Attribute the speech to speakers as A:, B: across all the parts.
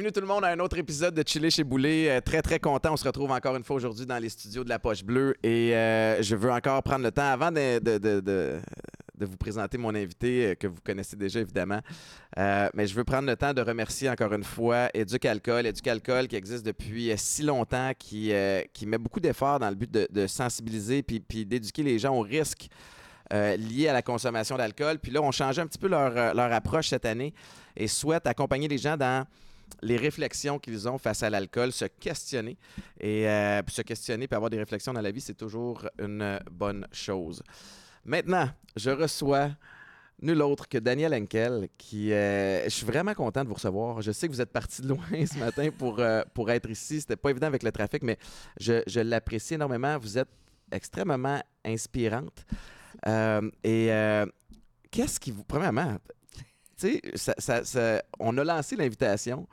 A: bienvenue tout le monde à un autre épisode de Chiller chez Boulet. Euh, très très content, on se retrouve encore une fois aujourd'hui dans les studios de la Poche Bleue et euh, je veux encore prendre le temps avant de, de, de, de, vous présenter mon invité euh, que vous connaissez déjà évidemment. Mais je veux prendre le temps de remercier encore une fois Éduc Alcool, Éduc Alcool qui existe depuis si longtemps, qui, qui met beaucoup d'efforts dans le but de, sensibiliser puis, puis d'éduquer les gens aux risques euh, liés à la consommation d'alcool. Puis là, on change un petit peu leur, leur approche cette année et souhaite accompagner les gens dans les réflexions qu'ils ont face à l'alcool, se questionner. Et euh, se questionner puis avoir des réflexions dans la vie, c'est toujours une bonne chose. Maintenant, je reçois nul autre que Daniel Henkel, qui... euh, je suis vraiment content de vous recevoir. Je sais que vous êtes parti de loin ce matin pour, euh, pour être ici. C'était pas évident avec le trafic, mais je, je l'apprécie énormément. Vous êtes extrêmement inspirante. Euh, et qu'est-ce qui vous... Premièrement, tu sais, ça- ça- ça- on a lancé l'invitation.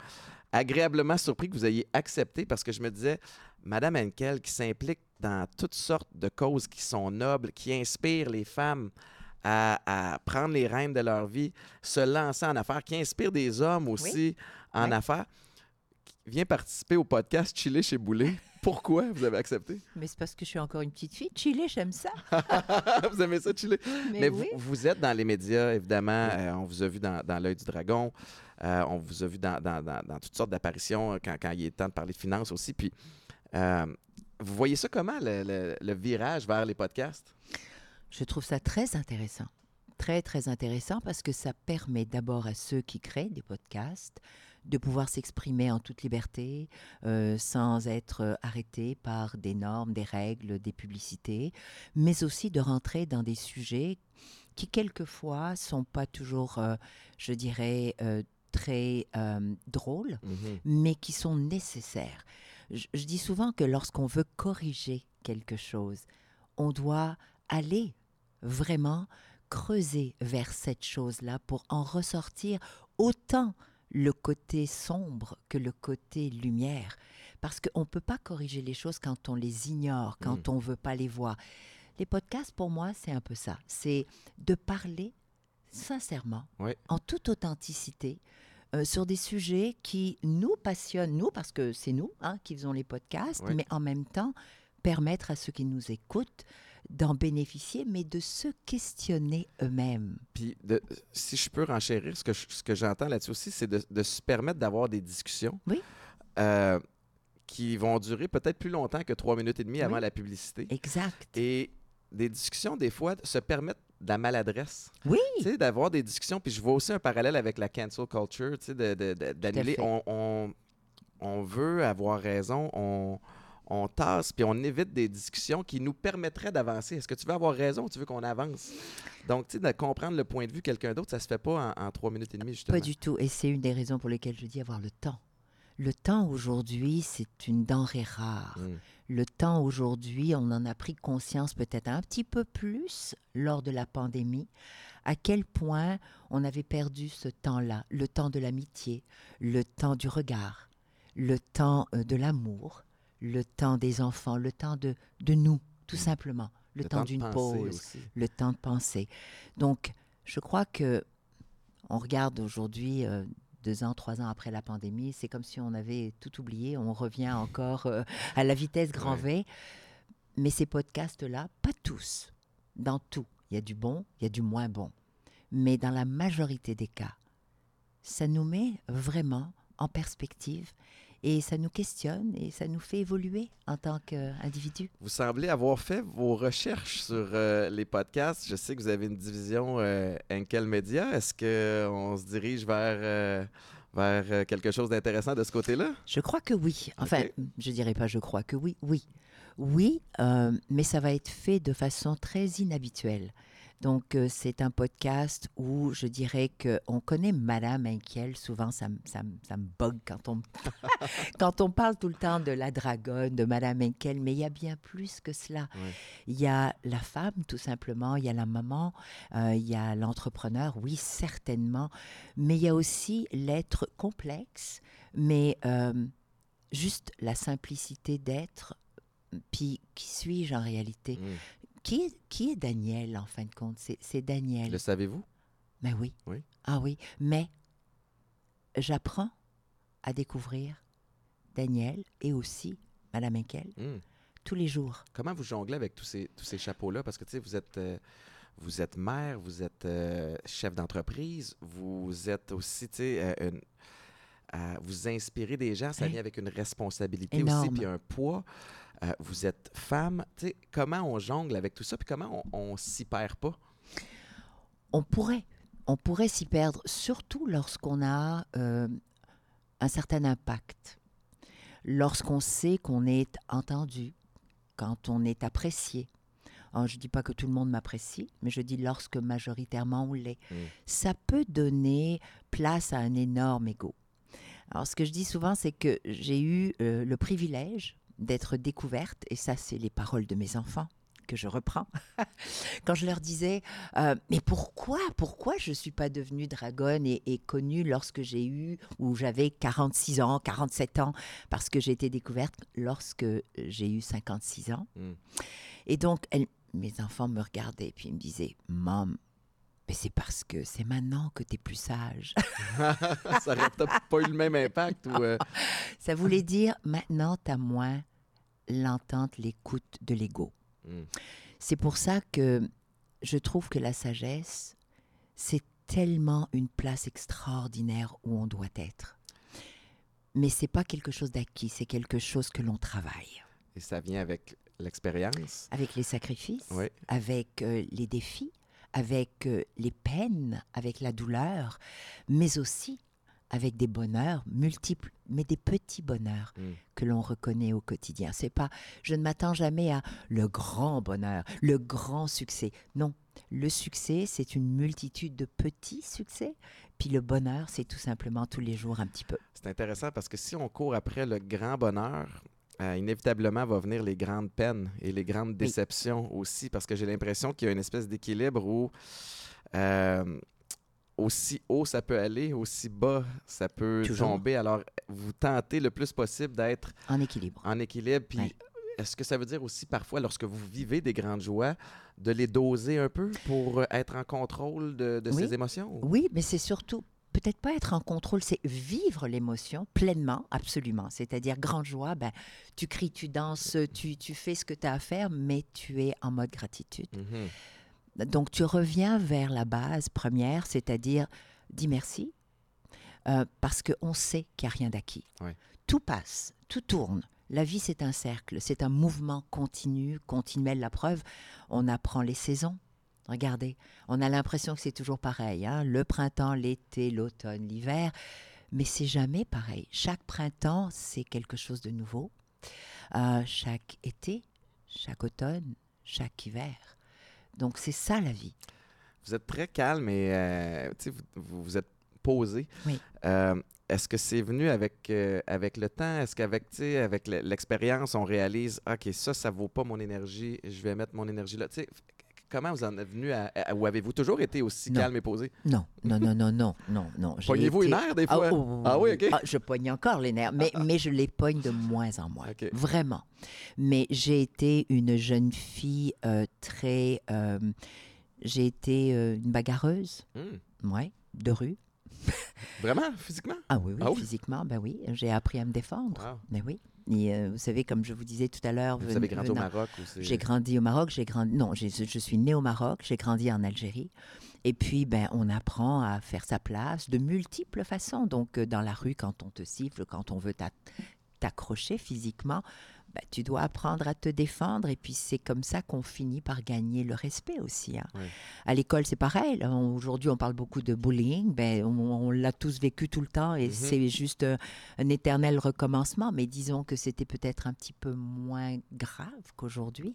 A: Agréablement surpris que vous ayez accepté parce que je me disais, Madame Henkel qui s'implique dans toutes sortes de causes qui sont nobles, qui inspirent les femmes à, à prendre les rênes de leur vie, se lancer en affaires, qui inspirent des hommes aussi en
B: Oui.
A: affaires, qui vient participer au podcast Chiller chez Boulet. Pourquoi vous avez accepté?
B: Mais c'est parce que je suis encore une petite fille. Chili, j'aime ça.
A: vous aimez ça, Chiller?
B: Mais,
A: Mais
B: oui.
A: vous, vous êtes dans les médias, évidemment. Euh, on vous a vu dans, dans L'œil du dragon. Euh, on vous a vu dans, dans- dans- dans toutes sortes d'apparitions euh, quand, quand il est temps de parler de finances aussi. Puis, euh, vous voyez ça comment, le, le- le virage vers les podcasts?
B: Je trouve ça très intéressant. Très, très intéressant parce que ça permet d'abord à ceux qui créent des podcasts de pouvoir s'exprimer en toute liberté, euh, sans être euh, arrêtés par des normes, des règles, des publicités, mais aussi de rentrer dans des sujets qui, quelquefois, sont pas toujours, euh, je dirais, euh, très drôles, mais qui sont nécessaires. Je, je dis souvent que lorsqu'on veut corriger quelque chose, on doit aller vraiment creuser vers cette chose-là pour en ressortir autant le côté sombre que le côté lumière. Parce qu'on ne peut pas corriger les choses quand on les ignore, quand on ne veut pas les voir. Les podcasts, pour moi, c'est un peu ça. C'est de parler sincèrement, en toute authenticité, euh, sur des sujets qui nous passionnent, nous, parce que c'est nous hein, qui faisons les podcasts, mais en même temps permettre à ceux qui nous écoutent d'en bénéficier, mais de se questionner eux-mêmes.
A: Puis, de- si je peux renchérir, ce que, je- ce que j'entends là-dessus aussi, c'est de, de se permettre d'avoir des discussions
B: Oui.
A: euh, qui vont durer peut-être plus longtemps que trois minutes et demie avant
B: Oui.
A: la publicité.
B: Exact.
A: Et des discussions, des fois, se permettent de la maladresse.
B: Oui.
A: Tu sais, d'avoir des discussions. Puis je vois aussi un parallèle avec la cancel culture, tu sais, de- de- de- d'annuler. On, on, on veut avoir raison, on, on tasse, puis on évite des discussions qui nous permettraient d'avancer. Est-ce que tu veux avoir raison ou tu veux qu'on avance? Donc, tu sais, de comprendre le point de vue de quelqu'un d'autre, ça se fait pas en, en trois minutes et demie, justement.
B: Pas du tout. Et c'est une des raisons pour lesquelles je dis avoir le temps. Le temps aujourd'hui, c'est une denrée rare.
A: Mm.
B: Le temps aujourd'hui, on en a pris conscience peut-être un petit peu plus lors de la pandémie, à quel point on avait perdu ce temps-là, le temps de l'amitié, le temps du regard, le temps euh, de l'amour, le temps des enfants, le temps de, de nous, tout simplement, le, temps, d'une pause,
A: aussi.
B: le temps de penser. Donc, je crois que on regarde aujourd'hui, euh, deux ans, trois ans après la pandémie, c'est comme si on avait tout oublié. On revient encore euh, à la vitesse grand V. Mais ces podcasts-là, pas tous, dans tout. Il y a du bon, il y a du moins bon. Mais dans la majorité des cas, ça nous met vraiment en perspective et ça nous questionne et ça nous fait évoluer en tant qu'individu.
A: Vous semblez avoir fait vos recherches sur euh, les podcasts. Je sais que vous avez une division euh, Enkel Media. Est-ce qu'on se dirige vers, euh, vers euh, quelque chose d'intéressant de ce côté-là?
B: Je crois que oui. Enfin,
A: Ok.
B: je dirais pas je crois que oui. Oui. Oui, euh, mais ça va être fait de façon très inhabituelle. Donc, euh, c'est un podcast où je dirais qu'on connaît Madame Henkel. Souvent, ça, me- ça, ça me bug quand on, quand on parle tout le temps de la dragonne, de Madame Henkel, mais il y a bien plus que cela.
A: Ouais.
B: Il y a la femme, tout simplement, il y a la maman, euh, il y a l'entrepreneur, oui, certainement, mais il y a aussi l'être complexe, mais euh, juste la simplicité d'être. Puis, qui suis-je en réalité?
A: Mm.
B: Qui est, qui est Daniel, en fin de compte? C'est Daniel.
A: Le savez-vous?
B: Mais oui.
A: Oui.
B: Ah oui. Mais j'apprends à découvrir Daniel et aussi Madame Henkel
A: Hmm.
B: tous les jours.
A: Comment vous jonglez avec tous ces, tous ces chapeaux-là? Parce que, tu sais, vous êtes, euh, vous êtes mère, vous êtes euh, chef d'entreprise, vous êtes aussi, tu sais, euh, vous inspirez des gens, ça
B: Oui.
A: vient avec une responsabilité aussi,
B: Énorme.
A: puis un poids. Euh, vous êtes femme, tu sais, comment on jongle avec tout ça, puis comment on, on s'y perd pas?
B: On pourrait, on pourrait s'y perdre, surtout lorsqu'on a euh, un certain impact, lorsqu'on sait qu'on est entendu, quand on est apprécié. Alors, je ne dis pas que tout le monde m'apprécie, mais je dis lorsque majoritairement on l'est.
A: Mm.
B: Ça peut donner place à un énorme ego. Alors, ce que je dis souvent, c'est que j'ai eu euh, le privilège d'être découverte, et ça, c'est les paroles de mes enfants que je reprends, quand je leur disais, euh, mais pourquoi, pourquoi je ne suis pas devenue dragonne et, et connue lorsque j'ai eu, ou j'avais 46 ans, 47 ans, parce que j'ai été découverte lorsque j'ai eu 56 ans.
A: Mm.
B: Et donc, elle- mes enfants me regardaient et puis ils me disaient, Maman, mais c'est parce que c'est maintenant que tu es plus sage.
A: ça aurait peut-être pas eu le même impact ou... euh,
B: Ça voulait dire, maintenant, tu as moins l'entente, l'écoute de l'ego.
A: mm.
B: C'est pour ça que je trouve que la sagesse, c'est tellement une place extraordinaire où on doit être. Mais c'est pas quelque chose d'acquis, c'est quelque chose que l'on travaille.
A: Et ça vient avec l'expérience.
B: Avec les sacrifices,
A: Oui.
B: avec euh, les défis, avec euh, les peines, avec la douleur, mais aussi avec des bonheurs multiples, mais des petits bonheurs
A: Mm.
B: que l'on reconnaît au quotidien. C'est pas, je ne m'attends jamais à le grand bonheur, le grand succès. Non, le succès, c'est une multitude de petits succès. Puis le bonheur, c'est tout simplement tous les jours un petit peu.
A: C'est intéressant parce que si on court après le grand bonheur, euh, inévitablement va venir les grandes peines et les grandes déceptions aussi, parce que j'ai l'impression qu'il y a une espèce d'équilibre où euh, aussi haut ça peut aller, aussi bas ça peut
B: Toujours.
A: tomber. Alors, vous tentez le plus possible d'être
B: En équilibre.
A: en équilibre. Puis, est-ce que ça veut dire aussi parfois, lorsque vous vivez des grandes joies, de les doser un peu pour euh, être en contrôle de, de
B: Oui.
A: ces émotions? ou-
B: Oui, mais c'est surtout peut-être pas être en contrôle, c'est vivre l'émotion pleinement, absolument. C'est-à-dire grande joie, ben, tu cries, tu danses, tu, tu fais ce que tu as à faire, mais tu es en mode gratitude.
A: Mhm.
B: Donc tu reviens vers la base première, c'est-à-dire dis merci, euh, parce qu'on sait qu'il n'y a rien d'acquis. Tout passe, tout tourne. La vie, c'est un cercle, c'est un mouvement continu, continuel. La preuve, on apprend les saisons. Regardez, on a l'impression que c'est toujours pareil. hein, Le printemps, l'été, l'automne, l'hiver. Mais c'est jamais pareil. Chaque printemps, c'est quelque chose de nouveau. Euh, chaque été, chaque automne, chaque hiver. Donc c'est ça la vie.
A: Vous êtes très calme et euh, vous, vous, êtes posé.
B: Oui.
A: Euh, Est-ce que c'est venu avec, euh, avec le temps? Est-ce qu'avec avec le- l'expérience, on réalise, OK, ça, ça vaut pas mon énergie, je vais mettre mon énergie là? Tu sais, f- comment vous en êtes venu à, à- ou avez-vous toujours été aussi
B: Non.
A: calme et posé?
B: Non, non, non, non, non, non, non.
A: Pognez-vous
B: été-
A: une nerfs des
B: Ah,
A: fois?
B: oh,
A: Ah oui, OK.
B: ah, je pogne encore les nerfs, mais, mais je les pogne de moins en moins.
A: OK.
B: Vraiment. Mais j'ai été une jeune fille euh, très... euh, j'ai été euh, une bagarreuse,
A: Hmm.
B: ouais, de rue.
A: Vraiment? Physiquement?
B: Ah oui, oui,
A: Ah oui?
B: physiquement, ben oui. J'ai appris à me défendre.
A: Wow.
B: Ben oui. Et euh, vous savez, comme je vous disais tout à l'heure...
A: Vous avez grandi au Maroc
B: J'ai grandi au Maroc, j'ai grandi non, je suis née au Maroc, j'ai grandi en Algérie. Et puis ben on apprend à faire sa place de multiples façons. Donc euh, dans la rue quand on te siffle, quand on veut t'a- t'accrocher physiquement, ben, tu dois apprendre à te défendre et puis c'est comme ça qu'on finit par gagner le respect aussi. hein. À l'école, c'est pareil. là. Aujourd'hui, on parle beaucoup de bullying. Ben, on, on l'a tous vécu tout le temps et
A: Mhm.
B: c'est juste euh, un éternel recommencement. Mais disons que c'était peut-être un petit peu moins grave qu'aujourd'hui.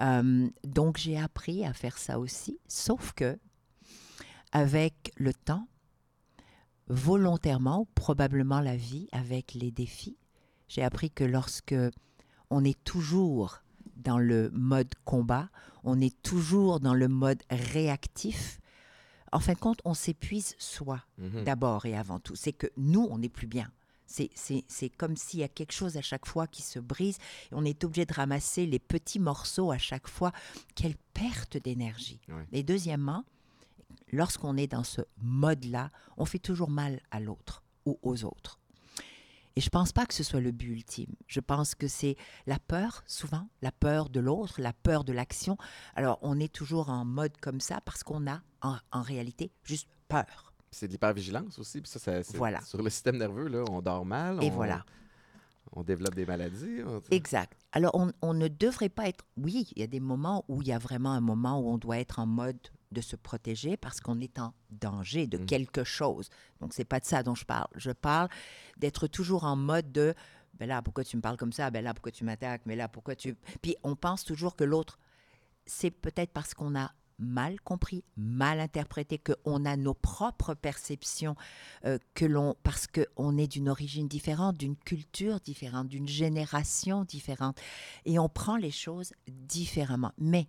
B: Euh, donc, j'ai appris à faire ça aussi. Sauf que, avec le temps, volontairement, probablement la vie, avec les défis, j'ai appris que lorsque on est toujours dans le mode combat, on est toujours dans le mode réactif, en fin de compte, on s'épuise soi
A: Mhm.
B: d'abord et avant tout. C'est que nous, on n'est plus bien. C'est- comme s'il y a quelque chose à chaque fois qui se brise et on est obligé de ramasser les petits morceaux à chaque fois. Quelle perte d'énergie. Et deuxièmement, lorsqu'on est dans ce mode-là, on fait toujours mal à l'autre ou aux autres. Et je pense pas que ce soit le but ultime. Je pense que c'est la peur, souvent, la peur de l'autre, la peur de l'action. Alors, on est toujours en mode comme ça parce qu'on a, en, en réalité, juste peur.
A: C'est de l'hypervigilance aussi. Puis ça, ça c'est-
B: Voilà.
A: Sur le système nerveux, là, on dort mal.
B: Et
A: on-
B: voilà.
A: On développe des maladies. on-
B: Exact. Alors, on, on ne devrait pas être... Oui, il y a des moments où il y a vraiment un moment où on doit être en mode de se protéger parce qu'on est en danger de
A: Mhm.
B: quelque chose. Donc, c'est pas de ça dont je parle. Je parle d'être toujours en mode de... Ben là, pourquoi tu me parles comme ça? Ben là, pourquoi tu m'attaques? Mais là, pourquoi tu... Puis, on pense toujours que l'autre... C'est peut-être parce qu'on a mal compris, mal interprété, qu'on a nos propres perceptions, euh, que l'on, parce qu'on est d'une origine différente, d'une culture différente, d'une génération différente, et on prend les choses différemment. Mais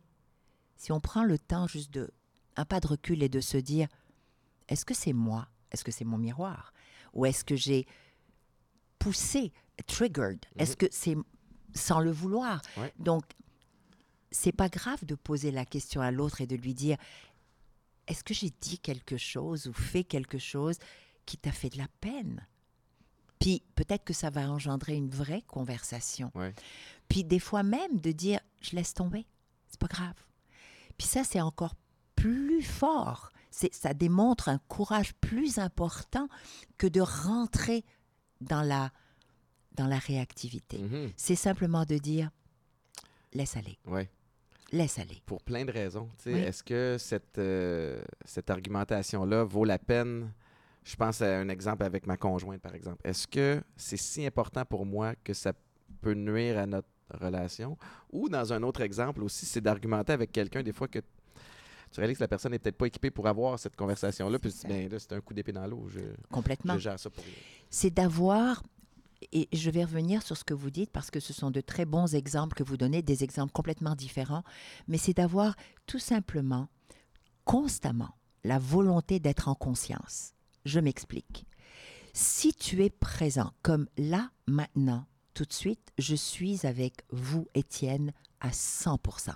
B: si on prend le temps juste de un pas de recul et de se dire, est-ce que c'est moi, est-ce que c'est mon miroir, ou est-ce que j'ai poussé, triggered, est-ce que c'est sans le vouloir?
A: Ouais.
B: Donc, c'est pas grave de poser la question à l'autre et de lui dire est-ce que j'ai dit quelque chose ou fait quelque chose qui t'a fait de la peine? Puis peut-être que ça va engendrer une vraie conversation.
A: Ouais.
B: Puis des fois même de dire je laisse tomber, c'est pas grave. Puis ça c'est encore plus fort. C'est ça démontre un courage plus important que de rentrer dans la dans la réactivité.
A: Mhm.
B: C'est simplement de dire laisse aller,
A: Ouais.
B: laisse aller.
A: Pour plein de raisons.
B: Oui.
A: Est-ce que cette, euh, cette argumentation-là vaut la peine? Je pense à un exemple avec ma conjointe, par exemple. Est-ce que c'est si important pour moi que ça peut nuire à notre relation? Ou dans un autre exemple aussi, c'est d'argumenter avec quelqu'un des fois que tu réalises que la personne n'est peut-être pas équipée pour avoir cette conversation-là, puis tu dis, ben là, c'est un coup d'épée dans l'eau. Je,
B: Complètement.
A: je gère ça pour
B: c'est d'avoir, et je vais revenir sur ce que vous dites parce que ce sont de très bons exemples que vous donnez, des exemples complètement différents, mais c'est d'avoir tout simplement, constamment, la volonté d'être en conscience. Je m'explique. Si tu es présent, comme là, maintenant, tout de suite, je suis avec vous, Étienne, à 100%.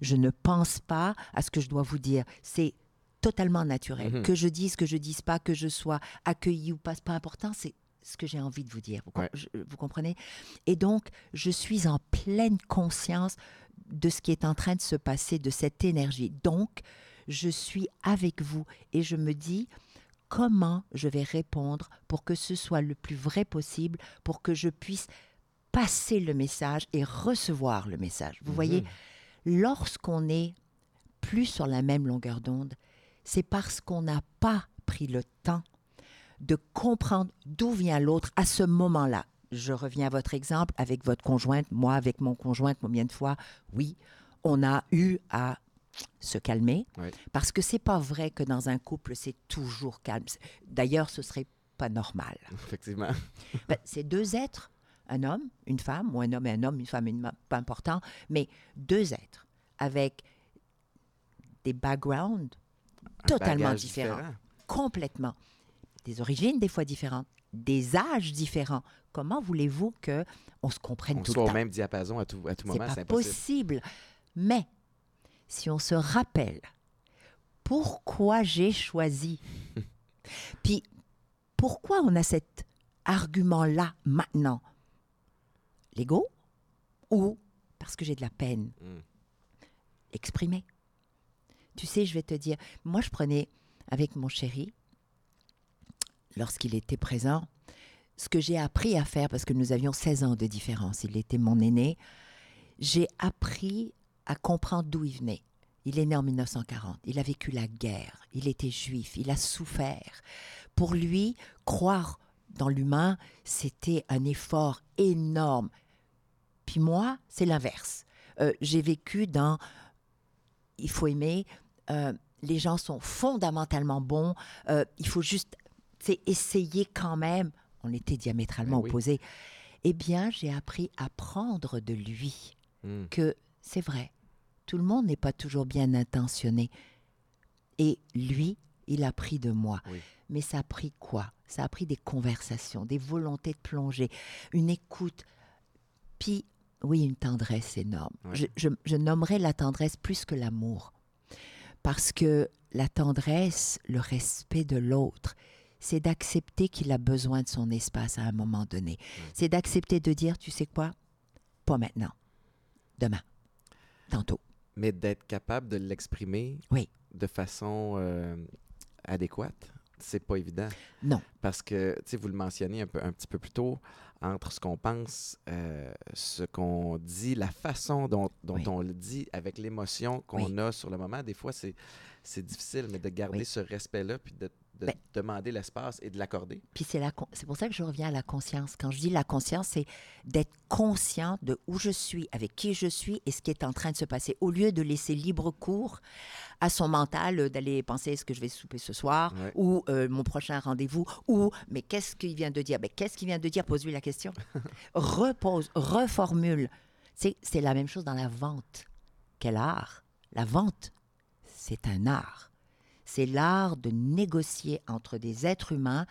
B: Je ne pense pas à ce que je dois vous dire. C'est totalement naturel.
A: Mhm.
B: Que je dise, que je dise pas, que je sois accueilli ou pas, c'est pas important. C'est ce que j'ai envie de vous dire. Vous, com-
A: Ouais.
B: je- vous comprenez? Et donc, je suis en pleine conscience de ce qui est en train de se passer, de cette énergie. Donc, je suis avec vous et je me dis comment je vais répondre pour que ce soit le plus vrai possible, pour que je puisse passer le message et recevoir le message. Vous voyez,
A: Mhm.
B: lorsqu'on est plus sur la même longueur d'onde, c'est parce qu'on n'a pas pris le temps de comprendre d'où vient l'autre à ce moment-là. Je reviens à votre exemple avec votre conjointe, moi avec mon conjoint, combien de fois, oui, on a eu à se calmer, parce que c'est pas vrai que dans un couple, c'est toujours calme. D'ailleurs, ce serait pas normal.
A: Effectivement.
B: Ben, c'est deux êtres, un homme, une femme, ou un homme et un homme, une femme et une femme, pas important, mais deux êtres avec des backgrounds
A: Un
B: Totalement
A: bagage
B: différent.
A: différent.
B: complètement, des origines des fois différentes, des âges différents. Comment voulez-vous que on se comprenne
A: On
B: tout
A: soit
B: le
A: au
B: temps?
A: même diapason à tout, à tout
B: C'est
A: moment,
B: pas
A: c'est impossible.
B: possible. Mais si on se rappelle pourquoi j'ai choisi, puis pourquoi on a cet argument-là maintenant, l'ego ou parce que j'ai de la peine,
A: Mm.
B: exprimer. Tu sais, je vais te dire, moi je prenais avec mon chéri, lorsqu'il était présent, ce que j'ai appris à faire, parce que nous avions 16 ans de différence, il était mon aîné, j'ai appris à comprendre d'où il venait. Il est né en 1940, il a vécu la guerre, il était juif, il a souffert. Pour lui, croire dans l'humain, c'était un effort énorme. Puis moi, c'est l'inverse. Euh, j'ai vécu dans il faut aimer, euh, les gens sont fondamentalement bons, euh, il faut juste essayer quand même. On était diamétralement
A: oui.
B: opposés. Eh bien, j'ai appris à prendre de lui
A: Mm.
B: que c'est vrai, tout le monde n'est pas toujours bien intentionné. Et lui, il a pris de moi.
A: Oui.
B: Mais ça a pris quoi? Ça a pris des conversations, des volontés de plonger, une écoute, puis oui, une tendresse énorme.
A: Ouais.
B: Je, je- je nommerais la tendresse plus que l'amour. Parce que la tendresse, le respect de l'autre, c'est d'accepter qu'il a besoin de son espace à un moment donné. C'est d'accepter de dire, tu sais quoi, pas maintenant, demain, tantôt.
A: Mais d'être capable de l'exprimer
B: Oui.
A: de façon euh, adéquate, c'est pas évident.
B: Non.
A: Parce que, tu sais, vous le mentionnez un, peu, un petit peu plus tôt, entre ce qu'on pense, euh, ce qu'on dit, la façon dont, dont
B: Oui.
A: on le dit, avec l'émotion qu'on
B: Oui.
A: a sur le moment, des fois, c'est, difficile, mais de garder
B: Oui.
A: ce respect-là, puis de, de
B: Ben-
A: demander l'espace et de l'accorder.
B: Puis c'est la c'est pour ça que je reviens à la conscience. Quand je dis la conscience, c'est d'être conscient de où je suis, avec qui je suis et ce qui est en train de se passer, au lieu de laisser libre cours à son mental euh, d'aller penser est-ce que je vais souper ce soir
A: Ouais.
B: ou euh, mon prochain rendez-vous ou mais qu'est-ce qu'il vient de dire? Ben, qu'est-ce qu'il vient de dire? Pose-lui la question. Repose, reformule. C'est c'est la même chose dans la vente. Quel art La vente, c'est un art. C'est l'art de négocier entre des êtres humains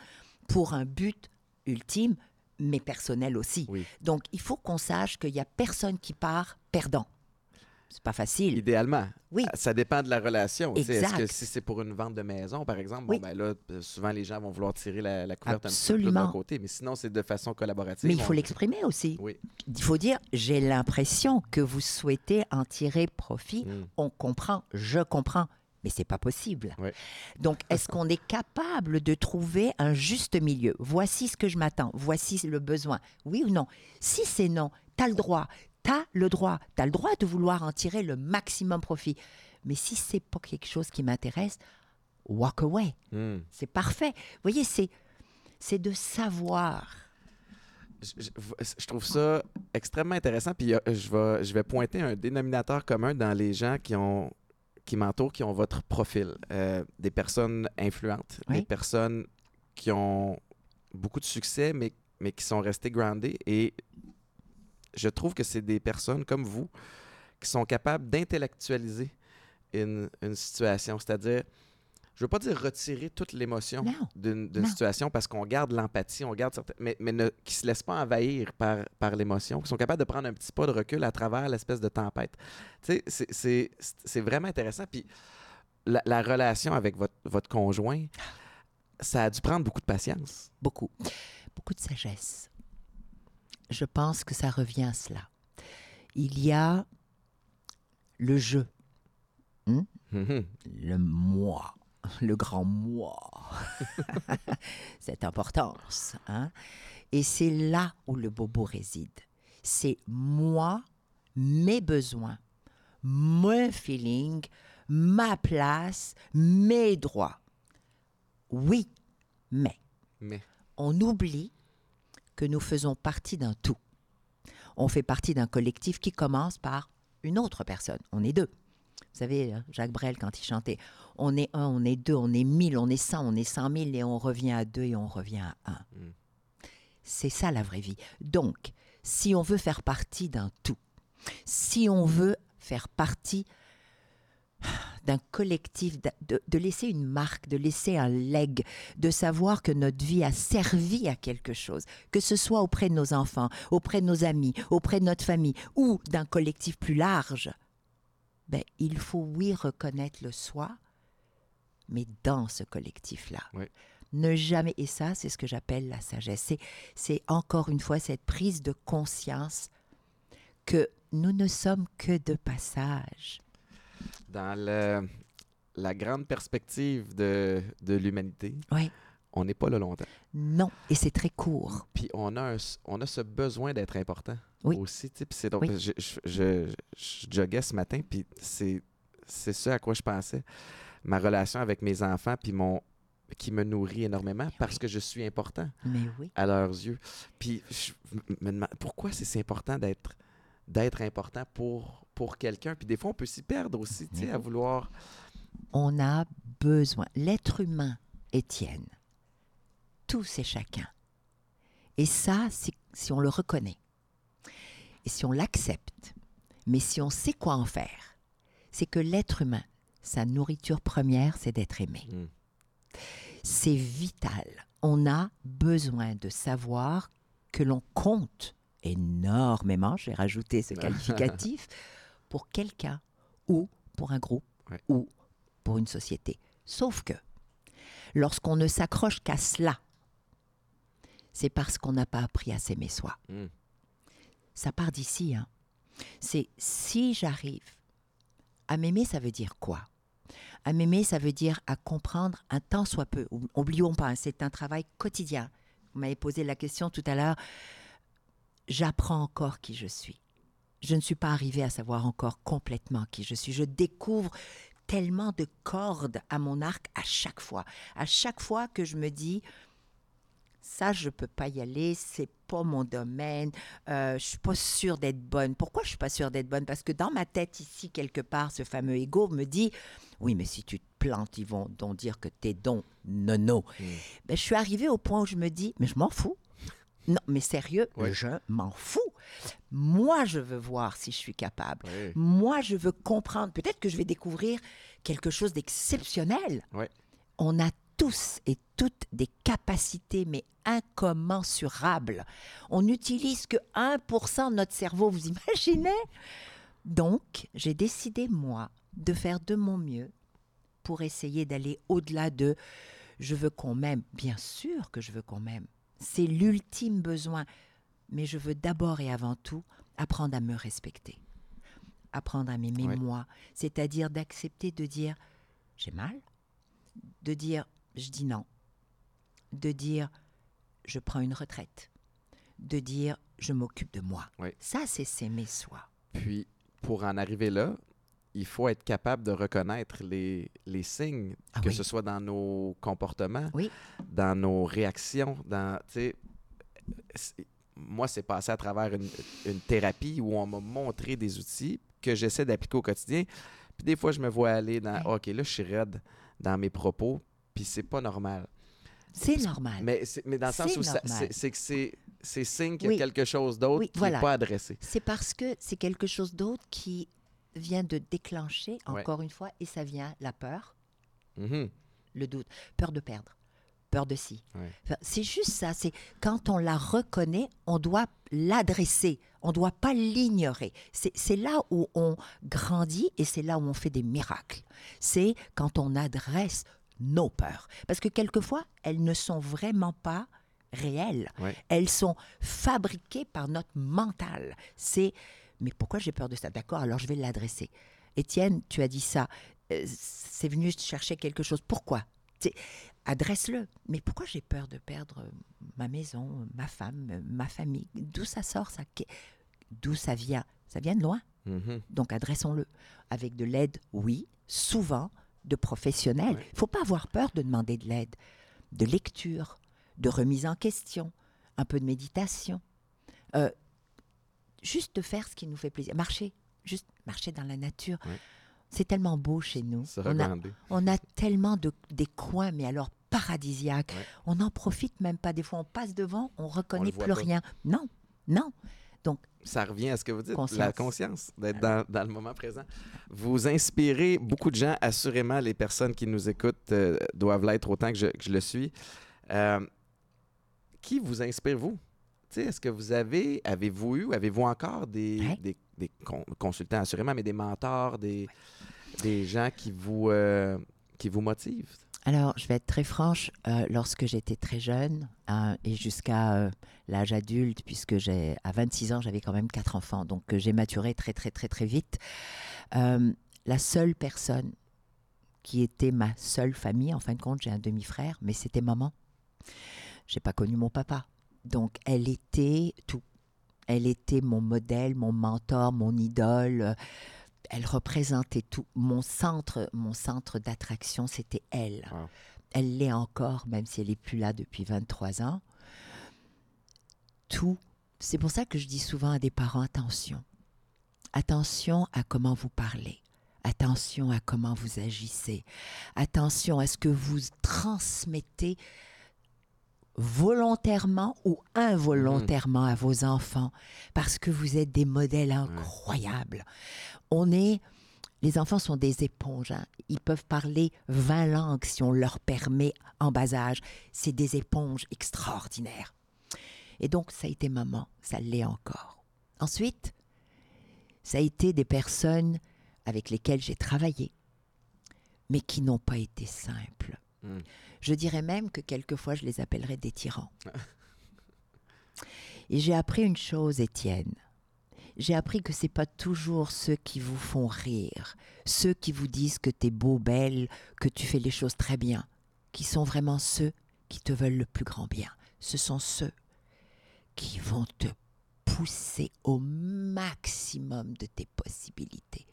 B: pour un but ultime, mais personnel aussi.
A: Oui.
B: Donc, il faut qu'on sache qu'il n'y a personne qui part perdant. C'est pas facile.
A: Idéalement.
B: Oui.
A: Ça dépend de la relation. Est-ce que si c'est pour une vente de maison, par exemple,
B: Oui.
A: bon, ben là, souvent les gens vont vouloir tirer la, la couverte un petit peu plus de leur côté. Mais sinon, c'est de façon collaborative.
B: Mais il faut
A: On-
B: l'exprimer aussi.
A: Oui.
B: Il faut dire, j'ai l'impression que vous souhaitez en tirer profit.
A: Mm.
B: On comprend, je comprends, mais c'est pas possible.
A: Ouais.
B: Donc, est-ce qu'on est capable de trouver un juste milieu? Voici ce que je m'attends, voici le besoin. Oui ou non? Si c'est non, tu as le droit. Tu as le droit. Tu as le droit de vouloir en tirer le maximum profit. Mais si c'est pas quelque chose qui m'intéresse, walk away.
A: Mm.
B: C'est parfait. Vous voyez, c'est c'est de savoir.
A: Je, je- je trouve ça extrêmement intéressant. Puis euh, je vais, je vais pointer un dénominateur commun dans les gens qui ont qui m'entourent, qui ont votre profil. Euh, des personnes influentes,
B: Oui.
A: des personnes qui ont beaucoup de succès, mais, mais qui sont restées groundées. Et je trouve que c'est des personnes comme vous qui sont capables d'intellectualiser une, une situation. C'est-à-dire, je veux pas dire retirer toute l'émotion d'une situation parce qu'on garde l'empathie, on garde certaines, mais, mais ne, qui se laissent pas envahir par, par l'émotion, qui sont capables de prendre un petit pas de recul à travers l'espèce de tempête. Tu sais, c'est- vraiment intéressant. Puis la, la relation avec votre, votre conjoint, ça a dû prendre beaucoup de patience.
B: Beaucoup. Beaucoup de sagesse. Je pense que ça revient à cela. Il y a le je,
A: Mhm.
B: le moi, le grand moi. Cette importance. Hein? Et c'est là où le bobo réside. C'est moi, mes besoins, mon feeling, ma place, mes droits. Oui, mais
A: Mais
B: on oublie que nous faisons partie d'un tout. On fait partie d'un collectif qui commence par une autre personne. On est deux. Vous savez, hein, Jacques Brel, quand il chantait, on est un, on est deux, on est mille, on est cent, on est cent mille, et on revient à deux et on revient à un.
A: Mm.
B: C'est ça la vraie vie. Donc, si on veut faire partie d'un tout, si on veut faire partie d'un collectif, de, de- de laisser une marque, de laisser un leg, de savoir que notre vie a servi à quelque chose, que ce soit auprès de nos enfants, auprès de nos amis, auprès de notre famille ou d'un collectif plus large, ben, il faut, oui, reconnaître le soi, mais dans ce collectif-là.
A: Oui.
B: Ne jamais, et ça, c'est ce que j'appelle la sagesse. C'est- encore une fois cette prise de conscience que nous ne sommes que de passage.
A: dans le- la grande perspective de, de l'humanité,
B: Oui.
A: On n'est pas là longtemps.
B: Non, et c'est très court.
A: Puis on a, un- on a ce besoin d'être important
B: Oui.
A: aussi. c'est donc,
B: Oui.
A: je, je, je, je joguais ce matin, puis c'est, c'est ce à quoi je pensais. Ma relation avec mes enfants, puis mon qui me nourrit énormément parce que je suis important
B: Mais oui.
A: à leurs yeux. Puis je me demande pourquoi c'est si important d'être d'être important pour, pour quelqu'un? Puis des fois, on peut s'y perdre aussi, tu sais, à vouloir...
B: On a besoin. L'être humain, Étienne, tous et chacun. Et ça, c'est si on le reconnaît. Et si on l'accepte. Mais si on sait quoi en faire, c'est que l'être humain, sa nourriture première, c'est d'être aimé.
A: Mm.
B: C'est vital. On a besoin de savoir que l'on compte énormément, j'ai rajouté ce qualificatif, pour quelqu'un ou pour un groupe
A: Ouais.
B: ou pour une société. Sauf que Lorsqu'on ne s'accroche qu'à cela, c'est parce qu'on n'a pas appris à s'aimer soi.
A: Mm.
B: Ça part d'ici. Hein. C'est si j'arrive à m'aimer, ça veut dire quoi? À m'aimer, ça veut dire à comprendre un temps soit peu. Ou- Oublions pas, hein, c'est un travail quotidien. Vous m'avez posé la question tout à l'heure. J'apprends encore qui je suis. Je ne suis pas arrivée à savoir encore complètement qui je suis. Je découvre tellement de cordes à mon arc à chaque fois. À chaque fois que je me dis, ça, je peux pas y aller, c'est pas mon domaine, euh, je suis pas sûre d'être bonne. Pourquoi je suis pas sûre d'être bonne? Parce que dans ma tête, ici, quelque part, ce fameux ego me dit, oui, mais si tu te plantes, ils vont donc dire que t'es donc nono.
A: Mm.
B: Ben, je suis arrivée au point où je me dis, mais je m'en fous. Non, mais sérieux, je m'en fous. Moi, je veux voir si je suis capable.
A: Oui.
B: Moi, je veux comprendre. Peut-être que je vais découvrir quelque chose d'exceptionnel. On a tous et toutes des capacités, mais incommensurables. On n'utilise que 1% de notre cerveau, vous imaginez? Donc, j'ai décidé, moi, de faire de mon mieux pour essayer d'aller au-delà de je veux qu'on m'aime. Bien sûr que je veux qu'on m'aime. C'est l'ultime besoin. Mais je veux d'abord et avant tout apprendre à me respecter. Apprendre à m'aimer
A: Ouais.
B: moi. C'est-à-dire d'accepter de dire j'ai mal. De dire je dis non. De dire je prends une retraite. De dire je m'occupe de moi. Ça, c'est s'aimer soi.
A: Puis, pour en arriver là, il faut être capable de reconnaître les, les signes,
B: Ah
A: que
B: oui.
A: ce soit dans nos comportements,
B: Oui.
A: dans nos réactions, dans, moi, c'est passé à travers une, une thérapie où on m'a montré des outils que j'essaie d'appliquer au quotidien. Puis des fois, je me vois aller dans. OK, là, je suis raide dans mes propos, puis c'est pas normal.
B: C'est normal.
A: Mais, mais dans le sens où c'est que c'est c'est signe qu'il y a
B: Oui.
A: quelque chose d'autre
B: Oui,
A: qui n'est
B: voilà.
A: pas adressé.
B: C'est parce que c'est quelque chose d'autre qui vient de déclencher,
A: Ouais.
B: encore une fois, et ça vient la peur,
A: Mhm.
B: le doute, peur de perdre, peur de si.
A: Ouais.
B: Enfin, c'est juste ça, c'est quand on la reconnaît, on doit l'adresser, on ne doit pas l'ignorer. C'est là où on grandit et c'est là où on fait des miracles. C'est quand on adresse nos peurs. Parce que quelquefois, elles ne sont vraiment pas réelles.
A: Ouais.
B: Elles sont fabriquées par notre mental. C'est mais pourquoi j'ai peur de ça? D'accord, alors je vais l'adresser. Étienne, tu as dit ça. Euh, c'est venu chercher quelque chose. Pourquoi? Adresse-le. Mais pourquoi j'ai peur de perdre euh, ma maison, ma femme, euh, ma famille? D'où ça sort ça? D'où ça vient? Ça vient de loin.
A: Mhm.
B: Donc adressons-le. Avec de l'aide, oui, souvent de professionnels. Il
A: Ouais.
B: ne faut pas avoir peur de demander de l'aide, de lecture, de remise en question, un peu de méditation. Euh, juste de faire ce qui nous fait plaisir. Marcher, juste marcher dans la nature.
A: Ouais.
B: C'est tellement beau chez nous. On a,
A: regarder.
B: on a tellement de, des coins, mais alors paradisiaques.
A: Ouais.
B: On n'en profite même pas. Des fois, on passe devant, on reconnaît plus rien. Non, non.
A: Ça revient à ce que vous dites, la
B: Conscience.
A: conscience, d'être dans, dans le moment présent. Vous inspirez beaucoup de gens, assurément, les personnes qui nous écoutent euh, doivent l'être autant que je, que je le suis. Euh, qui vous inspire, vous? Est-ce que vous avez, avez-vous eu, avez-vous encore des,
B: Ouais.
A: des, des con- consultants, assurément, mais des mentors, des, des gens qui vous, euh, qui vous motivent?
B: Alors, je vais être très franche. euh, lorsque j'étais très jeune hein, et jusqu'à euh, l'âge adulte, puisque j'ai à 26 ans, j'avais quand même quatre enfants, donc euh, j'ai maturé très très très très vite. la seule personne qui était ma seule famille, en fin de compte, j'ai un demi-frère, mais c'était maman. J'ai pas connu mon papa, donc elle était tout. Elle était mon modèle, mon mentor, mon idole. Elle représentait tout. Mon centre, mon centre d'attraction, c'était elle.
A: Wow.
B: Elle l'est encore, même si elle n'est plus là depuis 23 ans. Tout. C'est pour ça que je dis souvent à des parents, attention. Attention à comment vous parlez. Attention à comment vous agissez. Attention à ce que vous transmettez volontairement ou involontairement à vos enfants parce que vous êtes des modèles incroyables. On est les enfants sont des éponges. hein. Ils peuvent parler 20 langues si on leur permet en bas âge. C'est des éponges extraordinaires. Et donc, ça a été maman, ça l'est encore. Ensuite, ça a été des personnes avec lesquelles j'ai travaillé, mais qui n'ont pas été simples.
A: Mm.
B: Je dirais même que quelquefois, je les appellerais des tyrans. Et j'ai appris une chose, Étienne. J'ai appris que c'est pas toujours ceux qui vous font rire, ceux qui vous disent que tu es beau, belle, que tu fais les choses très bien, qui sont vraiment ceux qui te veulent le plus grand bien. Ce sont ceux qui vont te pousser au maximum de tes possibilités.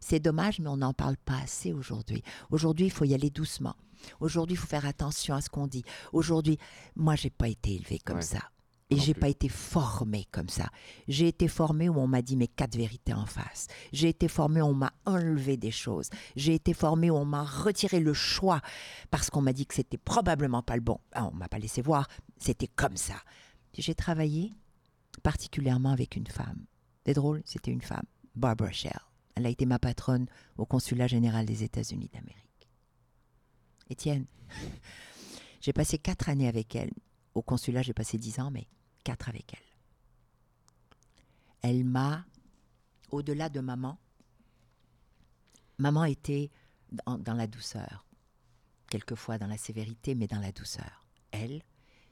B: C'est dommage, mais on n'en parle pas assez aujourd'hui. Aujourd'hui, il faut y aller doucement. Aujourd'hui, il faut faire attention à ce qu'on dit. Aujourd'hui, moi, j'ai pas été élevée comme
A: Ouais.
B: ça. Et j'ai pas été formée comme ça. J'ai été formée où on m'a dit mes quatre vérités en face. J'ai été formée où on m'a enlevé des choses. J'ai été formée où on m'a retiré le choix parce qu'on m'a dit que c'était probablement pas le bon. Ah, on m'a pas laissé voir. C'était comme ça. J'ai travaillé particulièrement avec une femme. C'est drôle, c'était une femme, Barbara Shell. Elle a été ma patronne au consulat général des États-Unis d'Amérique. Étienne, j'ai passé quatre années avec elle. Au consulat, j'ai passé dix ans, mais quatre avec elle. Elle m'a, au-delà de maman, maman était dans, dans la douceur, quelquefois dans la sévérité, mais dans la douceur. Elle,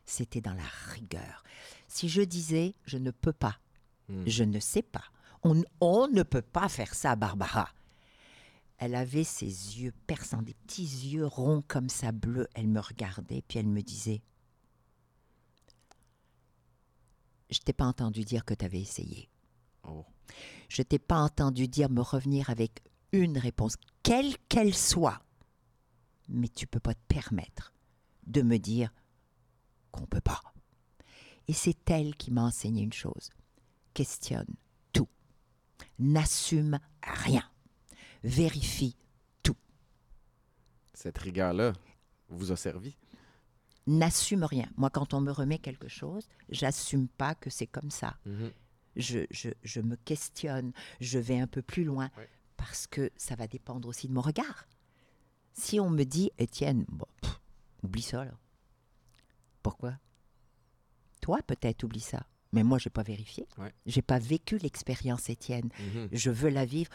B: c'était dans la rigueur. Si je disais, je ne peux pas,
A: Mm.
B: je ne sais pas, on, on ne peut pas faire ça, Barbara. Elle avait ses yeux perçants, des petits yeux ronds comme ça, bleus. Elle me regardait, puis elle me disait Je t'ai pas entendu dire que tu avais essayé.
A: Oh.
B: Je t'ai pas entendu dire me revenir avec une réponse, quelle qu'elle soit. Mais tu peux pas te permettre de me dire qu'on peut pas. Et c'est elle qui m'a enseigné une chose. Questionne tout. N'assume rien. Vérifie tout.
A: Cette rigueur-là vous a servi?
B: N'assume rien. Moi, quand on me remet quelque chose, j'assume pas que c'est comme ça.
A: Mhm.
B: je, je- je me questionne, je vais un peu plus loin, parce que ça va dépendre aussi de mon regard. Si on me dit, Étienne, bon, pff, oublie ça, là. Pourquoi? Toi, peut-être, oublie ça. Mais moi, je n'ai pas vérifié.
A: Ouais.
B: J'ai pas vécu l'expérience, Étienne.
A: Mhm.
B: Je veux la vivre.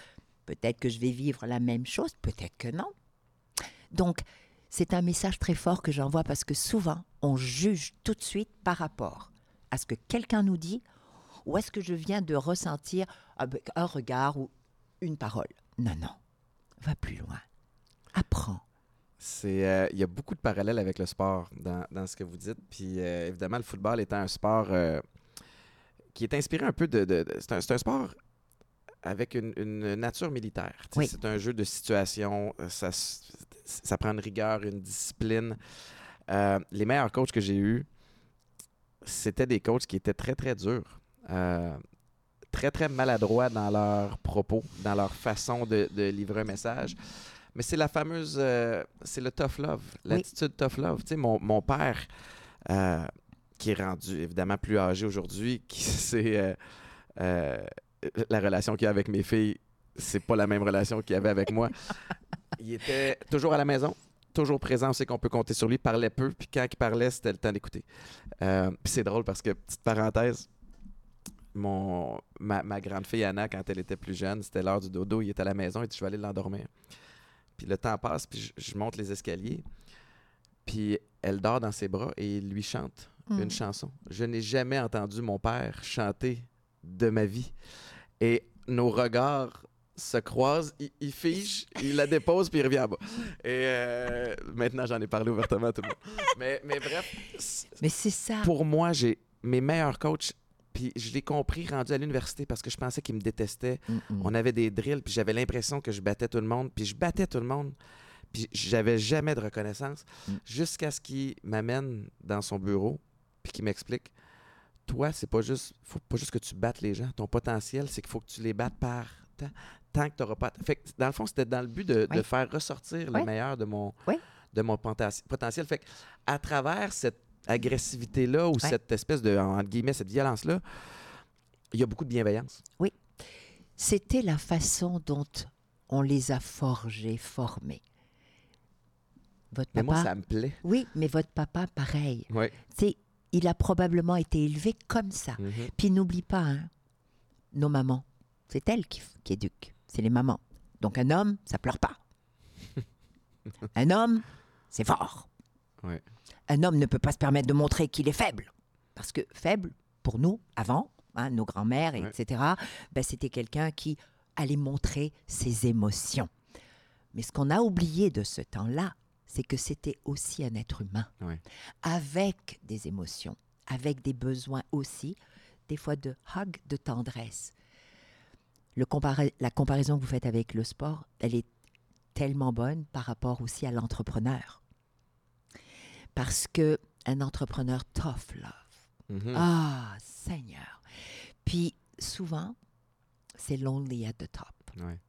B: Peut-être que je vais vivre la même chose, peut-être que non. Donc, c'est un message très fort que j'envoie parce que souvent, on juge tout de suite par rapport à ce que quelqu'un nous dit ou est-ce que je viens de ressentir un regard ou une parole. Non, non. Va plus loin. Apprends.
A: C'est, euh, il y a beaucoup de parallèles avec le sport dans, dans ce que vous dites. Puis euh, évidemment, le football étant un sport euh, qui est inspiré un peu de. de- c'est, un, c'est un sport avec une, une nature militaire.
B: Oui.
A: C'est un jeu de situation. euh, Ça, prend une rigueur, une discipline. Euh, les meilleurs coachs que j'ai eus, c'était des coachs qui étaient très, très durs. Euh, très, très maladroits dans leurs propos, dans leur façon de, de livrer un message. Mais c'est la fameuse, euh, c'est le tough love, l'attitude tough love. Tu sais, mon, mon père, euh, qui est rendu évidemment plus âgé aujourd'hui, qui euh, la relation qu'il a avec mes filles, c'est pas la même relation qu'il avait avec moi. Il était toujours à la maison, toujours présent, on sait qu'on peut compter sur lui, il parlait peu, puis quand il parlait, c'était le temps d'écouter. Euh, puis c'est drôle parce que, petite parenthèse, mon, ma, ma grande fille Anna, quand elle était plus jeune, c'était l'heure du dodo, il était à la maison, il dit Je vais aller l'endormir. Puis le temps passe, puis je, je monte les escaliers, puis elle dort dans ses bras et il lui chante
B: Mm.
A: une chanson. Je n'ai jamais entendu mon père chanter de ma vie. Et nos regards se croisent, il, il fige, il la dépose, puis il revient en bas. Et euh, maintenant, j'en ai parlé ouvertement à tout le monde. Mais, mais bref,
B: Mais c'est ça.
A: pour moi, j'ai mes meilleurs coachs, puis je l'ai compris rendu à l'université parce que je pensais qu'ils me détestaient. On avait des drills, puis j'avais l'impression que je battais tout le monde, puis je battais tout le monde, puis j'avais jamais de reconnaissance,
B: Mm.
A: jusqu'à ce qu'il m'amène dans son bureau, puis qu'il m'explique Toi, c'est pas juste, faut pas juste que tu battes les gens. Ton potentiel, c'est qu'il faut que tu les battes par tant, tant que tu n'auras pas. Fait que, dans le fond, c'était dans le but de, de
B: Oui.
A: faire ressortir le
B: Oui.
A: meilleur de mon,
B: Oui.
A: de mon potenti- potentiel. Fait que, à travers cette agressivité-là ou
B: Oui.
A: cette espèce de, entre guillemets, cette violence-là, il y a beaucoup de bienveillance.
B: C'était la façon dont on les a forgés, formés. Votre
A: Mais
B: papa.
A: moi, ça me plaît.
B: Oui, mais votre papa, pareil.
A: Oui.
B: Il a probablement été élevé comme ça. Puis n'oublie pas, hein, nos mamans, c'est elles qui, qui éduquent. C'est les mamans. Donc un homme, ça pleure pas. un homme, c'est fort.
A: Ouais.
B: Un homme ne peut pas se permettre de montrer qu'il est faible. Parce que faible, pour nous, avant, hein, nos grands-mères,
A: Ouais.
B: etc., ben, c'était quelqu'un qui allait montrer ses émotions. Mais ce qu'on a oublié de ce temps-là, c'est que c'était aussi un être humain,
A: Ouais.
B: avec des émotions, avec des besoins aussi, des fois de hug, de tendresse. Le compara- la comparaison que vous faites avec le sport, elle est tellement bonne par rapport aussi à l'entrepreneur. Parce que un entrepreneur tough love.
A: Mhm.
B: Ah, Seigneur. Puis souvent, c'est lonely at the top.
A: Ouais.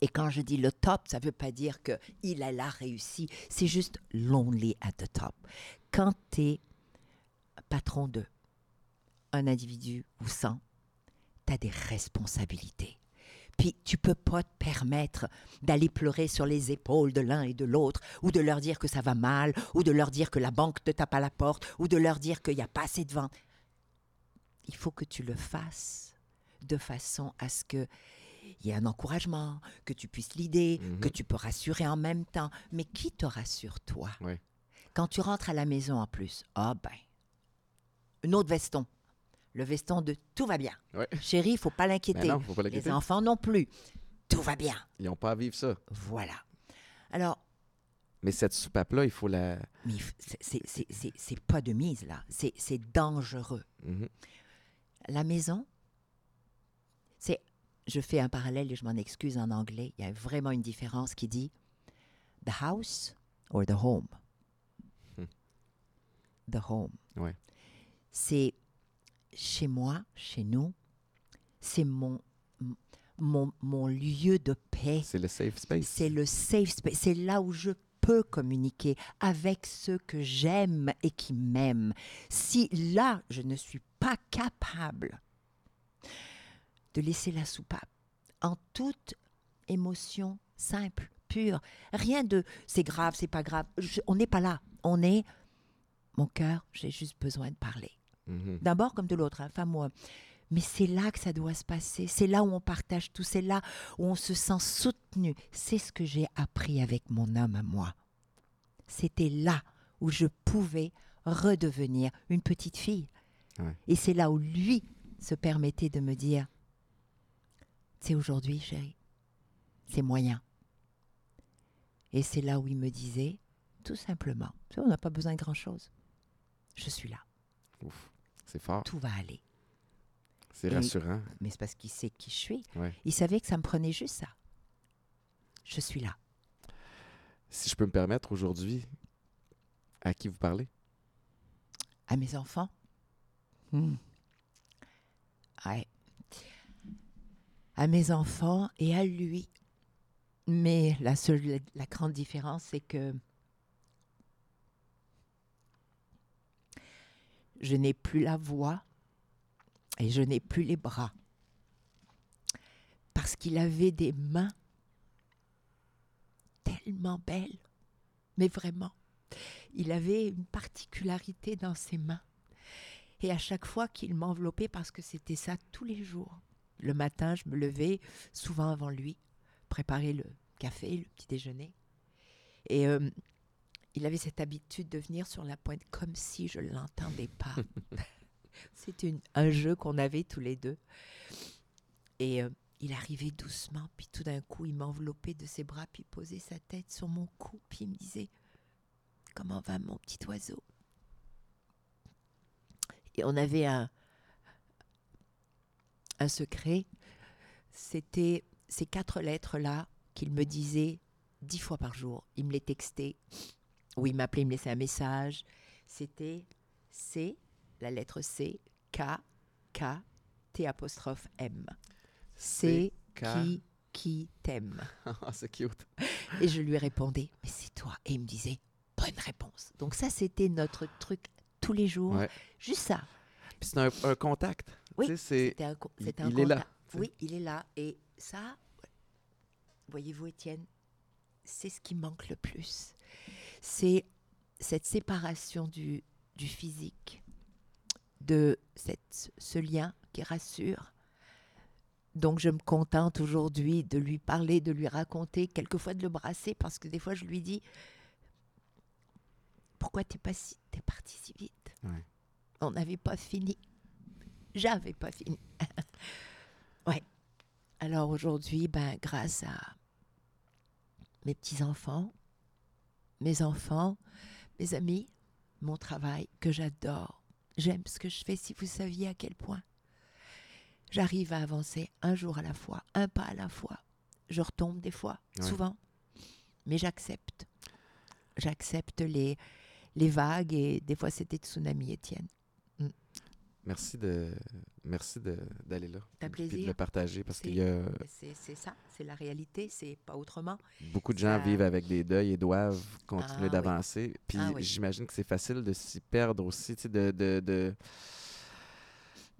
B: Et quand je dis le top, ça ne veut pas dire qu'il a la réussi. C'est juste lonely at the top. Quand tu es patron de un individu ou 100, tu as des responsabilités. Puis tu peux pas te permettre d'aller pleurer sur les épaules de l'un et de l'autre, ou de leur dire que ça va mal, ou de leur dire que la banque te tape à la porte, ou de leur dire qu'il n'y a pas assez de vente. Il faut que tu le fasses de façon à ce que il y ait un encouragement, que tu puisses l'aider,
A: Mhm.
B: que tu peux rassurer en même temps. Mais qui te rassure, toi? Quand tu rentres à la maison en plus, ah ben, un autre veston. Le veston de tout va bien.
A: Ouais.
B: Chérie, il faut pas
A: Ben
B: l'inquiéter.
A: faut pas
B: Les
A: l'inquiéter.
B: enfants non plus. Tout va bien.
A: Ils n'ont pas à vivre ça.
B: Voilà. Alors,
A: Mais cette soupape-là, il faut la.
B: mais c'est- pas de mise, là. C'est dangereux.
A: Mhm.
B: La maison. Je fais un parallèle et je m'en excuse en anglais. Il y a vraiment une différence qui dit the house or the home?
A: Hmm.
B: The home.
A: Ouais.
B: C'est chez moi, chez nous, c'est mon, mon, mon lieu de paix.
A: C'est le safe space.
B: C'est le safe space. C'est là où je peux communiquer avec ceux que j'aime et qui m'aiment. Si là, je ne suis pas capable de laisser la soupape en toute émotion simple, pure, rien de c'est grave, c'est pas grave. Je- on n'est pas là. On est mon cœur, j'ai juste besoin de parler
A: Mhm.
B: d'abord comme de l'autre, hein, femme homme. Mais c'est là que ça doit se passer. C'est là où on partage tout. C'est là où on se sent soutenu. C'est ce que j'ai appris avec mon homme à moi. C'était là où je pouvais redevenir une petite fille.
A: Ouais.
B: Et c'est là où lui se permettait de me dire, c'est aujourd'hui, chérie, c'est moyen. Et c'est là où il me disait, tout simplement, on n'a pas besoin de grand-chose. Je suis là,
A: Ouf. C'est fort.
B: tout va aller.
A: C'est rassurant.
B: mais c'est parce qu'il sait qui je suis.
A: Ouais.
B: Il savait que ça me prenait juste ça. Je suis là.
A: Si je peux me permettre aujourd'hui, à qui vous parlez?
B: À mes enfants. Hmm. Ouais. À mes enfants et à lui. Mais la seule, la grande différence, c'est que je n'ai plus la voix et je n'ai plus les bras. Parce qu'il avait des mains tellement belles, mais vraiment. Il avait une particularité dans ses mains. Et à chaque fois qu'il m'enveloppait, parce que c'était ça tous les jours, le matin, je me levais souvent avant lui, préparer le café, le petit déjeuner. Et euh, il avait cette habitude de venir sur la pointe comme si je ne l'entendais pas. C'était un jeu qu'on avait tous les deux. Et euh, il arrivait doucement, puis tout d'un coup, il m'enveloppait de ses bras, puis posait sa tête sur mon cou, puis il me disait Comment va mon petit oiseau? Et on avait un, un secret. C'était ces quatre lettres-là qu'il me disait dix fois par jour. Il me les textait, ou il m'appelait, il me laissait un message. C'était C, la lettre C, K, K, T apostrophe M. C'est
A: K.
B: qui qui t'aime.
A: Ah, c'est cute.
B: Et je lui répondais, mais c'est toi. Et il me disait, bonne réponse. Donc ça, c'était notre truc tous les jours.
A: Ouais.
B: Juste ça.
A: Puis c'est un, un contact.
B: Oui,
A: c'est-
B: C'était un,
A: il-
B: c'était un
A: il est là.
B: Oui, il est là. Et ça, voyez-vous, Étienne, c'est ce qui manque le plus. C'est cette séparation du, du physique, de cette, ce lien qui rassure. Donc je me contente aujourd'hui de lui parler, de lui raconter, quelquefois de le brasser, parce que des fois je lui dis, pourquoi t'es pas si, t'es parti si vite?
A: Ouais.
B: On n'avait pas fini. J'avais pas fini. ouais. Alors aujourd'hui, ben, grâce à mes petits-enfants, mes enfants, mes amis, mon travail que j'adore, j'aime ce que je fais si vous saviez à quel point. J'arrive à avancer un jour à la fois, un pas à la fois. Je retombe des fois,
A: Ouais.
B: souvent, mais j'accepte. J'accepte les, les vagues et des fois c'est des tsunamis, Étienne.
A: Merci de merci d'aller là.
B: T'as
A: puis de
B: plaisir.
A: le partager parce
B: C'est-
A: qu'il y a
B: C'est ça, c'est la réalité, c'est pas autrement.
A: beaucoup de gens
B: Ça-
A: vivent avec des deuils et doivent continuer
B: Ah oui.
A: d'avancer. Puis
B: Ah oui.
A: j'imagine que c'est facile de s'y perdre aussi, de, de, de-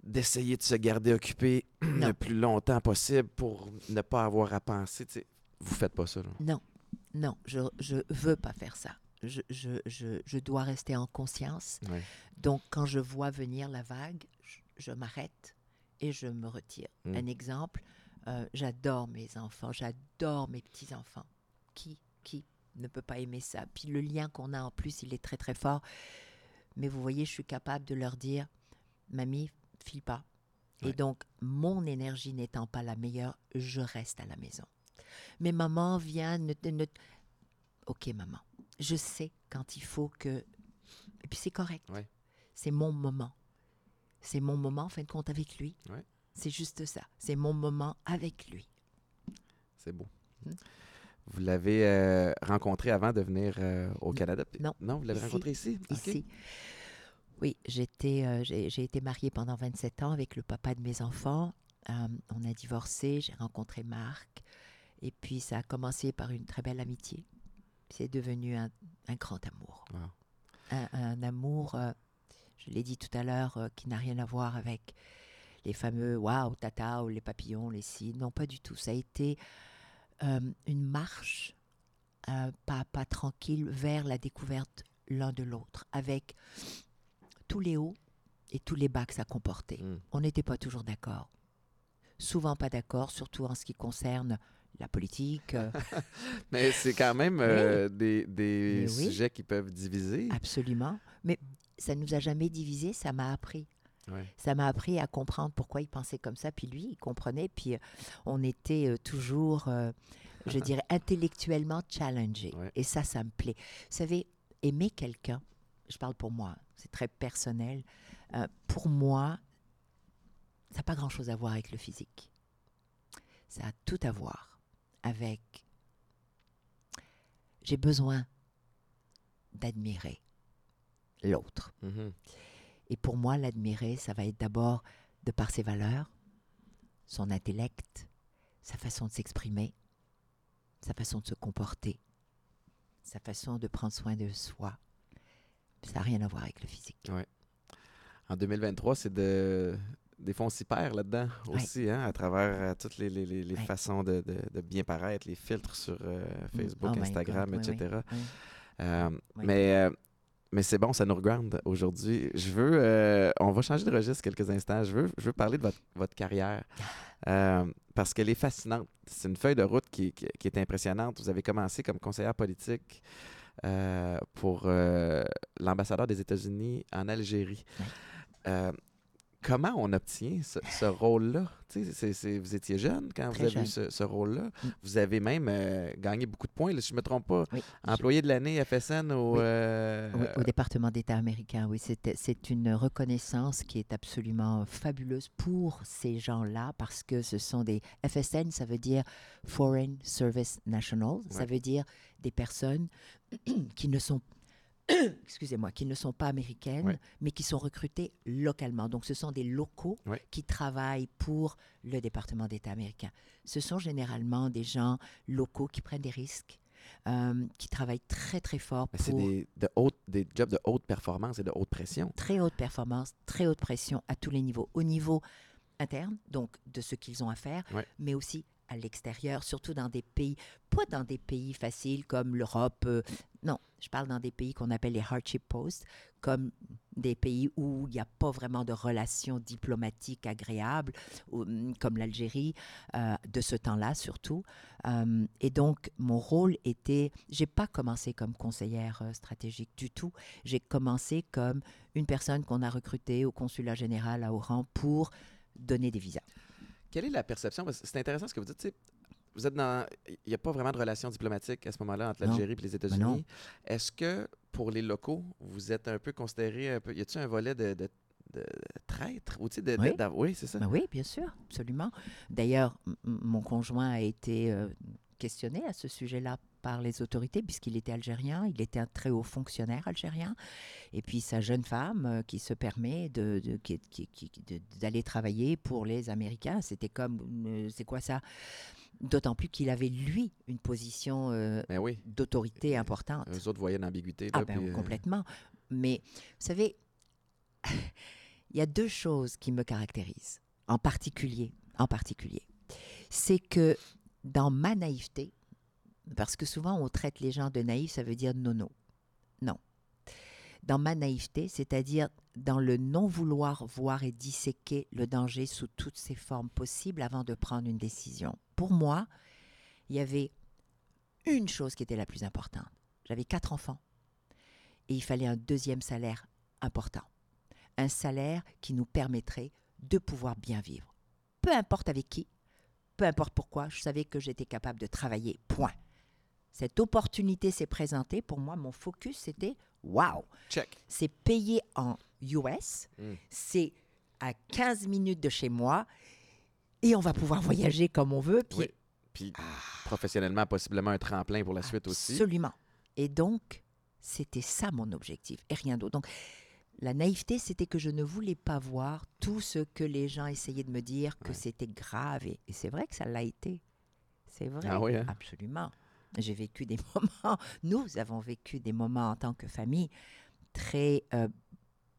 A: d'essayer de se garder occupé le plus longtemps possible pour ne pas avoir à penser. tu sais. Vous faites pas ça. Là?
B: Non, non, je je veux pas faire ça. Je, je, je, je dois rester en conscience. Donc, quand je vois venir la vague, je, m'arrête et je me retire.
A: Mm.
B: Un exemple, euh, j'adore mes enfants, j'adore mes petits-enfants. Qui, qui ne peut pas aimer ça? Puis le lien qu'on a en plus, il est très très fort. Mais vous voyez, je suis capable de leur dire, mamie, file pas.
A: Ouais.
B: Et donc, mon énergie n'étant pas la meilleure, je reste à la maison. Mais maman vient, ne, ne- ok maman, je sais quand il faut que, et puis c'est correct.
A: Ouais.
B: C'est mon moment. C'est mon moment, en fin de compte, avec lui.
A: Ouais.
B: C'est juste ça. C'est mon moment avec lui.
A: C'est beau. Vous l'avez euh, rencontré avant de venir euh, au Canada?
B: Non.
A: Non, vous l'avez rencontré ici?
B: Ici. Oui, j'étais, euh, j'ai été mariée pendant 27 ans avec le papa de mes enfants. On a divorcé, j'ai rencontré Marc. Et puis, ça a commencé par une très belle amitié. C'est devenu un, un grand amour. Un, un amour, euh, je l'ai dit tout à l'heure, euh, qui n'a rien à voir avec les fameux waouh, tata ou les papillons, les si. Non, pas du tout. Ça a été euh, une marche, pas à pas tranquille, vers la découverte l'un de l'autre, avec tous les hauts et tous les bas que ça comportait.
A: Hmm.
B: On n'était pas toujours d'accord. Souvent pas d'accord, surtout en ce qui concerne la politique. euh,
A: Mais c'est quand même euh, des, des
B: oui.
A: sujets qui peuvent diviser.
B: absolument. Mais ça nous a jamais divisés, ça m'a appris. Ça m'a appris à comprendre pourquoi il pensait comme ça, puis lui, il comprenait, puis euh, on était euh, toujours, je dirais, intellectuellement challengés. Et ça, ça me plaît. Vous savez, aimer quelqu'un, je parle pour moi, c'est très personnel, pour moi, ça n'a pas grand-chose à voir avec le physique. Ça a tout à voir avec... J'ai besoin d'admirer l'autre.
A: Mhm.
B: Et pour moi, l'admirer, ça va être d'abord de par ses valeurs, son intellect, sa façon de s'exprimer, sa façon de se comporter, sa façon de prendre soin de soi. Ça n'a rien à voir avec le physique.
A: En 2023, c'est de. Des fois, on s'y perd là-dedans
B: Ouais.
A: aussi, hein, à travers euh, toutes les, les- les- les
B: Ouais.
A: façons de, de- de bien paraître, les filtres sur euh, Facebook,
B: Oh my
A: Instagram,
B: God,
A: etc.
B: oui.
A: Euh,
B: Oui.
A: Mais, mais c'est bon, ça nous regarde aujourd'hui. Je veux. on va changer de registre quelques instants. Je veux, je veux parler de votre, votre carrière. parce qu'elle est fascinante. C'est une feuille de route qui, qui- qui est impressionnante. Vous avez commencé comme conseillère politique pour l'ambassadeur des États-Unis en Algérie. Euh, comment on obtient ce, ce rôle-là? Vous étiez jeune quand
B: Très
A: vous avez
B: jeune.
A: eu ce, ce rôle-là.
B: Mm.
A: Vous avez même euh, gagné beaucoup de points, là, si je ne me trompe pas.
B: Oui.
A: Employé de l'année FSN au...
B: Oui.
A: euh,
B: Oui, au département d'État américain, oui, c'est une reconnaissance qui est absolument fabuleuse pour ces gens-là parce que ce sont des FSN, ça veut dire Foreign Service National, ça veut dire des personnes qui ne sont excusez-moi, qui ne sont pas américaines,
A: Ouais.
B: mais qui sont recrutées localement. Donc, ce sont des locaux
A: Ouais.
B: qui travaillent pour le département d'État américain. Ce sont généralement des gens locaux qui prennent des risques, euh, qui travaillent très, très fort
A: c'est
B: pour
A: des, de haute, des jobs de haute performance et de haute pression.
B: très haute performance, très haute pression à tous les niveaux. Au niveau interne, donc de ce qu'ils ont à faire,
A: Ouais.
B: mais aussi à l'extérieur, surtout dans des pays, pas dans des pays faciles comme l'Europe. euh, non, je parle dans des pays qu'on appelle les hardship posts, comme des pays où il n'y a pas vraiment de relations diplomatiques agréables, hum, comme l'Algérie, euh, de ce temps-là surtout. Euh, et donc, mon rôle était, j'ai pas commencé comme conseillère stratégique du tout. J'ai commencé comme une personne qu'on a recrutée au consulat général à Oran pour donner des visas.
A: Quelle est la perception? C'est intéressant ce que vous dites. Vous êtes dans. Il n'y a pas vraiment de relations diplomatiques à ce moment-là entre l'Algérie et les
B: non.
A: États-Unis. Est-ce que pour les locaux, vous êtes un peu considéré un peu. Y a-t-il un volet de, de, de traître ou tu sais, de,
B: Oui.
A: oui, c'est ça.
B: Ben oui, bien sûr, absolument. D'ailleurs, mon conjoint a été euh, questionné à ce sujet-là par les autorités, puisqu'il était algérien, il était un très haut fonctionnaire algérien, et puis sa jeune femme euh, qui se permet de, de- qui- qui- qui- de- d'aller travailler pour les Américains, c'était comme, c'est quoi ça? D'autant plus qu'il avait, lui, une position euh,
A: Ben oui.
B: d'autorité importante.
A: Eux autres voyaient l'ambiguïté.
B: Ah ben
A: puis, euh,
B: complètement. Mais vous savez, il y a deux choses qui me caractérisent, en particulier, en particulier. C'est que dans ma naïveté, parce que souvent on traite les gens de naïfs, ça veut dire nono. Non. Dans ma naïveté, c'est-à-dire dans le non-vouloir voir et disséquer le danger sous toutes ses formes possibles avant de prendre une décision. Pour moi, il y avait une chose qui était la plus importante. J'avais quatre enfants et il fallait un deuxième salaire important. Un salaire qui nous permettrait de pouvoir bien vivre. Peu importe avec qui, peu importe pourquoi, je savais que j'étais capable de travailler. Point. Cette opportunité s'est présentée. Pour moi, mon focus, c'était waouh!
A: Check.
B: C'est payé en US,
A: Mm.
B: c'est à 15 minutes de chez moi et on va pouvoir voyager comme on veut. Puis
A: Oui. Puis professionnellement, possiblement un tremplin pour la suite aussi.
B: Absolument. Et donc, c'était ça mon objectif et rien d'autre. Donc, la naïveté, c'était que je ne voulais pas voir tout ce que les gens essayaient de me dire que
A: Ouais.
B: c'était grave. Et, et c'est vrai que ça l'a été. C'est vrai.
A: Ah oui, hein?
B: Absolument. J'ai vécu des moments, nous avons vécu des moments en tant que famille très euh,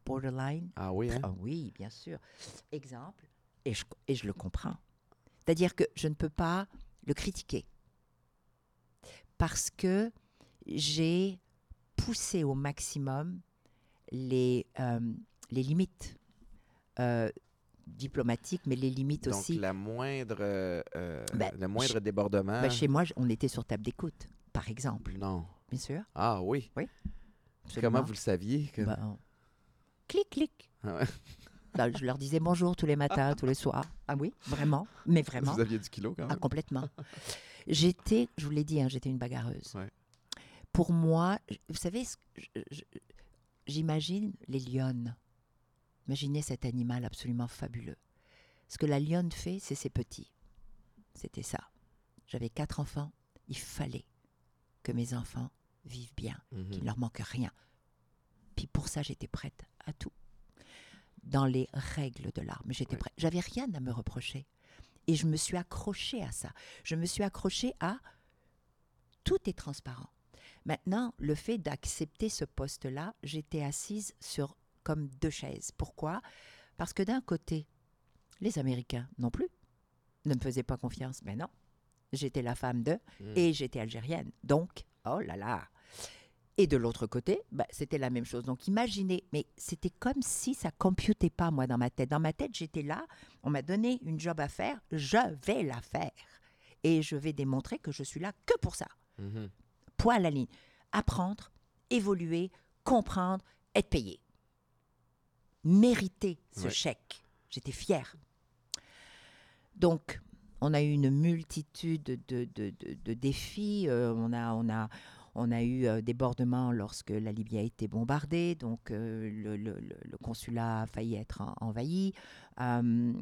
B: borderline.
A: Ah oui, hein?
B: Ah oui, bien sûr. Exemple, et je, et je le comprends. C'est-à-dire que je ne peux pas le critiquer parce que j'ai poussé au maximum les, euh, les limites euh, diplomatiques, mais les limites
A: Donc,
B: aussi.
A: la moindre, euh, euh,
B: Ben,
A: le moindre débordement.
B: Ben, chez moi, on était sur table d'écoute, par exemple.
A: Non.
B: Bien sûr.
A: Ah oui. Comment
B: absolument.
A: vous le saviez? que-
B: Ben, clic, clic.
A: Ah ouais.
B: Ben, je leur disais bonjour tous les matins, tous les soirs. Ah oui, vraiment, mais vraiment.
A: Vous aviez du kilo quand
B: Ah,
A: même?
B: complètement. J'étais, je vous l'ai dit, hein, j'étais une bagarreuse.
A: Ouais.
B: Pour moi, vous savez, j'imagine les lionnes? Imaginez cet animal absolument fabuleux. Ce que la lionne fait, c'est ses petits. C'était ça. J'avais quatre enfants. Il fallait que mes enfants vivent bien,
A: Mhm.
B: qu'il ne leur manque rien. Puis pour ça, j'étais prête à tout. Dans les règles de l'art. Mais j'étais prête. J'avais rien à me reprocher. Et je me suis accrochée à ça. Je me suis accrochée à tout est transparent. Maintenant, le fait d'accepter ce poste-là, j'étais assise sur comme deux chaises. Pourquoi? Parce que d'un côté, les Américains non plus ne me faisaient pas confiance. Mais non, j'étais la femme d'eux
A: Mm.
B: et j'étais algérienne. Donc, oh là là. Et de l'autre côté, bah, c'était la même chose. Donc, imaginez, mais c'était comme si ça computait pas, moi, dans ma tête. Dans ma tête, j'étais là, on m'a donné une job à faire, je vais la faire. Et je vais démontrer que je suis là que pour ça.
A: Mhm.
B: Point à la ligne. Apprendre, évoluer, comprendre, être payé. Mériter ce
A: Ouais.
B: chèque. J'étais fière. Donc, on a eu une multitude de, de- de- de défis. Euh, on, a, on, a, on a eu euh, débordements lorsque la Libye a été bombardée. Donc, euh, le, le- le- le consulat a failli être en- envahi. Euh,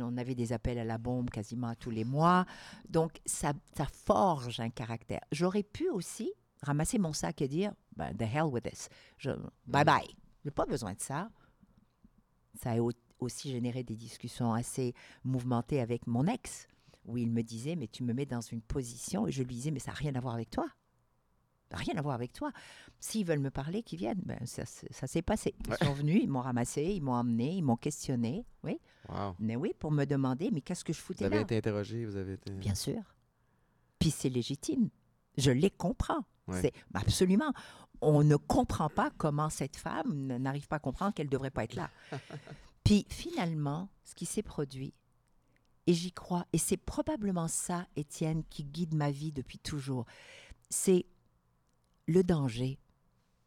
B: on avait des appels à la bombe quasiment tous les mois. Donc, ça, ça forge un caractère. J'aurais pu aussi ramasser mon sac et dire ben, The hell with this. Je- bye bye. Je n'ai pas besoin de ça. Ça a au- aussi généré des discussions assez mouvementées avec mon ex, où il me disait Mais tu me mets dans une position. Et je lui disais Mais ça n'a rien à voir avec toi. Rien à voir avec toi. S'ils veulent me parler, qu'ils viennent. Ben, ça, s'est passé. Ils
A: Ouais.
B: sont venus, ils m'ont ramassé, ils m'ont emmené, ils m'ont questionné. Oui,
A: Wow.
B: mais oui, pour me demander Mais qu'est-ce que je
A: Vous
B: foutais
A: avez
B: là?
A: été interrogé, vous avez été.
B: Bien sûr. Puis c'est légitime. Je les comprends. C'est absolument. On ne comprend pas comment cette femme n'arrive pas à comprendre qu'elle ne devrait pas être là. Puis finalement, ce qui s'est produit, et j'y crois, et c'est probablement ça, Étienne, qui guide ma vie depuis toujours, c'est le danger.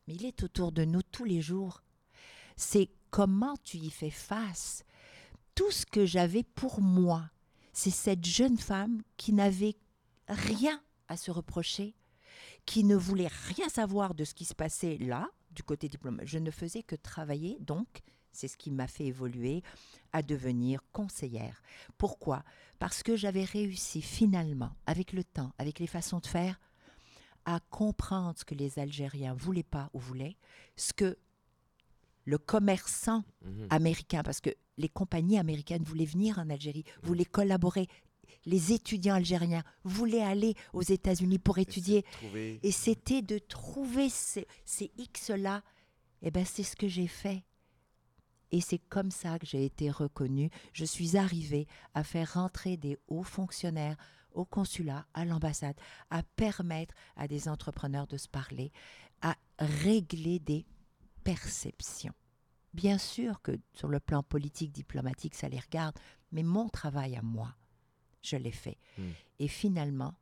B: Mais il est autour de nous tous les jours. C'est comment tu y fais face. Tout ce que j'avais pour moi, c'est cette jeune femme qui n'avait rien à se reprocher, qui ne voulait rien savoir de ce qui se passait là, du côté diplôme. Je ne faisais que travailler, donc c'est ce qui m'a fait évoluer à devenir conseillère. Pourquoi? Parce que j'avais réussi finalement, avec le temps, avec les façons de faire, à comprendre ce que les Algériens voulaient pas ou voulaient, ce que le commerçant
A: Mhm.
B: américain, parce que les compagnies américaines voulaient venir en Algérie, voulaient collaborer. Les étudiants algériens voulaient aller aux États-Unis pour étudier.
A: Trouver-
B: Et c'était de trouver ces, ces X-là. Eh bien, c'est ce que j'ai fait. Et c'est comme ça que j'ai été reconnue. Je suis arrivée à faire rentrer des hauts fonctionnaires au consulat, à l'ambassade, à permettre à des entrepreneurs de se parler, à régler des perceptions. Bien sûr que sur le plan politique, diplomatique, ça les regarde, mais mon travail à moi, je l'ai fait.
A: Hmm.
B: Et finalement,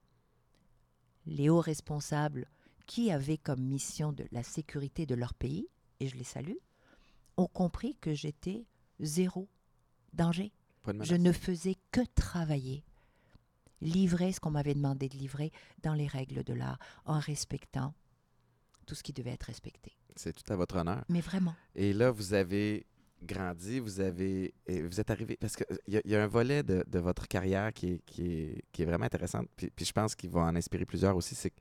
B: les hauts responsables qui avaient comme mission de la sécurité de leur pays, et je les salue, ont compris que j'étais zéro danger. Je ne faisais que travailler, livrer ce qu'on m'avait demandé de livrer dans les règles de l'art, en respectant tout ce qui devait être respecté.
A: C'est tout à votre honneur.
B: Mais vraiment,
A: Et là, vous avez grandi, vous avez, vous êtes arrivé, parce qu'il y, a- il y a un volet de, de votre carrière qui est, qui est, qui est vraiment intéressant, puis, puis je pense qu'il va en inspirer plusieurs aussi, c'est que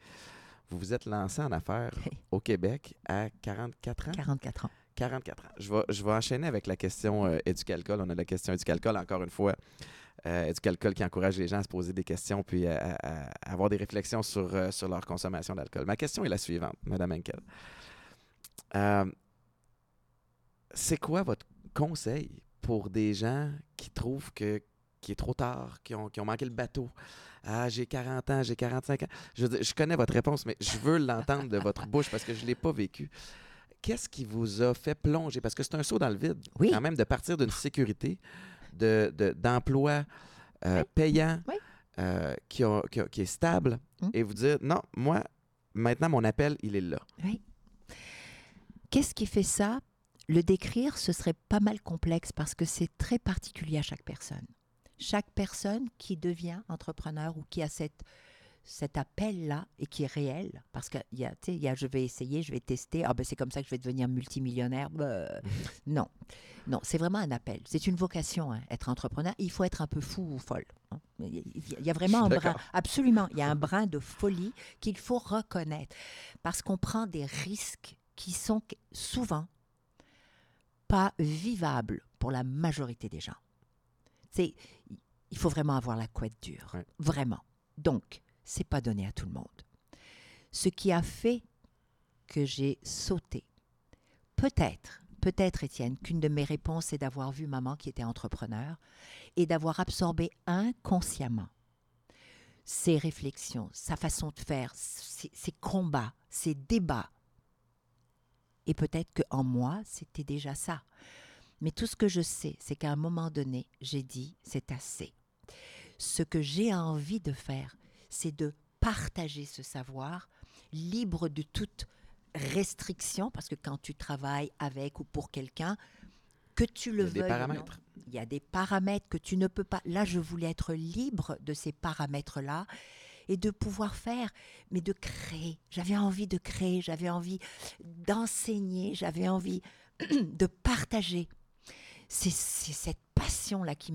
A: vous vous êtes lancé en affaires au Québec à 44 ans?
B: 44 ans.
A: 44 ans. Je vais, je vais enchaîner avec la question euh, éducalcool. On a la question éducalcool, encore une fois. Euh, éducalcool qui encourage les gens à se poser des questions puis à, à- à avoir des réflexions sur, euh, sur leur consommation d'alcool. Ma question est la suivante, Madame Henkel. C'est quoi votre conseil pour des gens qui trouvent que qu'il est trop tard, qui ont, qui ont manqué le bateau? Ah, j'ai 40 ans, j'ai 45 ans. Je, connais votre réponse, mais je veux l'entendre de votre bouche parce que je ne l'ai pas vécu. Qu'est-ce qui vous a fait plonger? Parce que c'est un saut dans le vide,
B: Oui.
A: quand même, de partir d'une sécurité, de, de- d'emploi euh,
B: Oui.
A: payant,
B: Oui.
A: euh, qui, a- qui a- qui est stable,
B: Mm.
A: et vous dire, non, moi, maintenant, mon appel, il est là.
B: Oui. Qu'est-ce qui fait ça Le décrire, ce serait pas mal complexe parce que c'est très particulier à chaque personne. Chaque personne qui devient entrepreneur ou qui a cette, cet appel-là et qui est réel, parce qu'il y a, tu sais, je vais essayer, je vais tester, ah ben c'est comme ça que je vais devenir multimillionnaire. Ben, non, non, c'est vraiment un appel. C'est une vocation, hein, être entrepreneur. Il faut être un peu fou ou folle. hein. Il y a- vraiment un brin, absolument, il y a un brin de folie qu'il faut reconnaître parce qu'on prend des risques qui sont souvent pas vivables pour la majorité des gens. C'est, il faut vraiment avoir la couette dure,
A: Ouais.
B: vraiment. Donc, c'est pas donné à tout le monde. Ce qui a fait que j'ai sauté, peut-être, peut-être Étienne, qu'une de mes réponses est d'avoir vu maman qui était entrepreneur et d'avoir absorbé inconsciemment ses réflexions, sa façon de faire, ses, ses combats, ses débats. Et peut-être qu'en moi, c'était déjà ça. Mais tout ce que je sais, c'est qu'à un moment donné, j'ai dit, c'est assez. Ce que j'ai envie de faire, c'est de partager ce savoir, libre de toute restriction, parce que quand tu travailles avec ou pour quelqu'un, que tu le
A: Il y a des
B: veuilles non,
A: paramètres.
B: il y a des paramètres que tu ne peux pas. Là, je voulais être libre de ces paramètres-là et de pouvoir faire, mais de créer. J'avais envie de créer, j'avais envie d'enseigner, j'avais envie de partager. C'est cette passion-là qui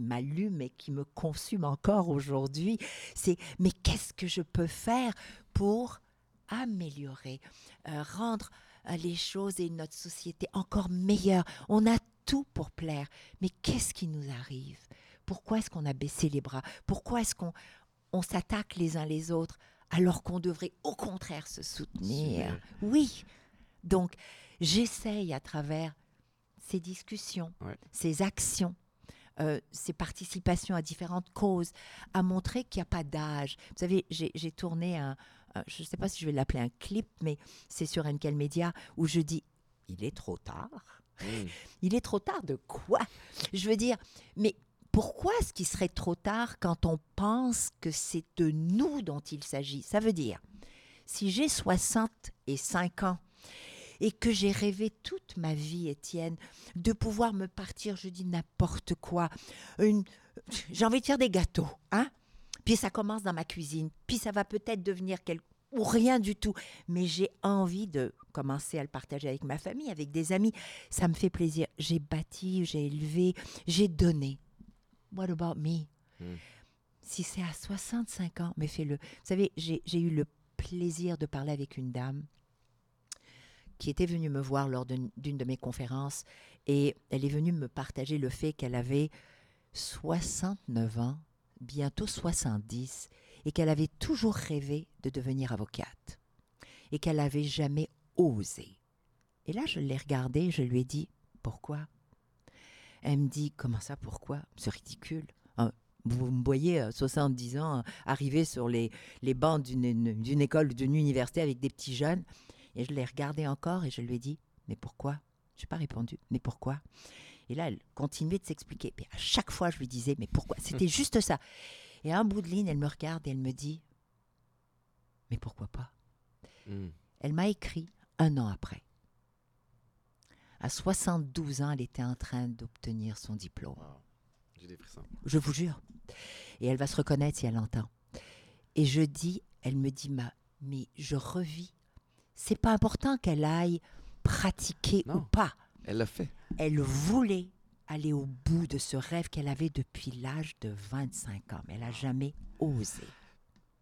B: m'allume et qui me consume encore aujourd'hui. C'est mais qu'est-ce que je peux faire pour améliorer, euh, rendre euh, les choses et notre société encore meilleures. On a tout pour plaire, mais qu'est-ce qui nous arrive? Pourquoi est-ce qu'on a baissé les bras? Pourquoi est-ce qu'on on s'attaque les uns les autres alors qu'on devrait au contraire se soutenir. Oui. Donc, j'essaye à travers ces discussions,
A: Ouais.
B: ces actions, euh, ces participations à différentes causes, à montrer qu'il n'y a pas d'âge. Vous savez, j'ai tourné un, je ne sais pas si je vais l'appeler un clip, mais c'est sur Enkel Media où je dis il est trop tard.
A: Mm.
B: Il est trop tard de quoi? Je veux dire, mais pourquoi est-ce qu'il serait trop tard quand on pense que c'est de nous dont il s'agit? Ça veut dire, si j'ai 65 ans et que j'ai rêvé toute ma vie, Étienne, de pouvoir me partir, je dis n'importe quoi, j'ai envie de faire des gâteaux, hein? Puis ça commence dans ma cuisine, puis ça va peut-être devenir quelque ou rien du tout. Mais j'ai envie de commencer à le partager avec ma famille, avec des amis. Ça me fait plaisir. J'ai bâti, j'ai élevé, j'ai donné. What about me?
A: Hmm.
B: Si c'est à 65 ans, mais fais-le. Vous savez, j'ai eu le plaisir de parler avec une dame qui était venue me voir lors d'une d'une de mes conférences et elle est venue me partager le fait qu'elle avait 69 ans, bientôt 70, et qu'elle avait toujours rêvé de devenir avocate et qu'elle n'avait jamais osé. Et là, je l'ai regardée, je lui ai dit pourquoi? Elle me dit comment ça, pourquoi? C'est ridicule. Hein, Vous me voyez à 70 ans euh, arriver sur les, les bancs d'une une- d'une école ou d'une université avec des petits jeunes. Et je l'ai regardée encore et je lui ai dit mais pourquoi? Je n'ai pas répondu mais pourquoi? Et là, elle continuait de s'expliquer. Puis à chaque fois, je lui disais mais pourquoi? C'était juste ça. Et à un bout de ligne, elle me regarde et elle me dit Mais pourquoi pas?
A: Mm.
B: Elle m'a écrit un an après. À 72 ans, elle était en train d'obtenir son diplôme.
A: Wow. J'ai des frissons.
B: Je vous jure. Et elle va se reconnaître si elle entend. Et je dis, elle me dit, Ma, mais je revis. C'est pas important qu'elle aille pratiquer ou pas.
A: Elle l'a fait.
B: Elle voulait aller au bout de ce rêve qu'elle avait depuis l'âge de 25 ans, mais elle n'a jamais osé.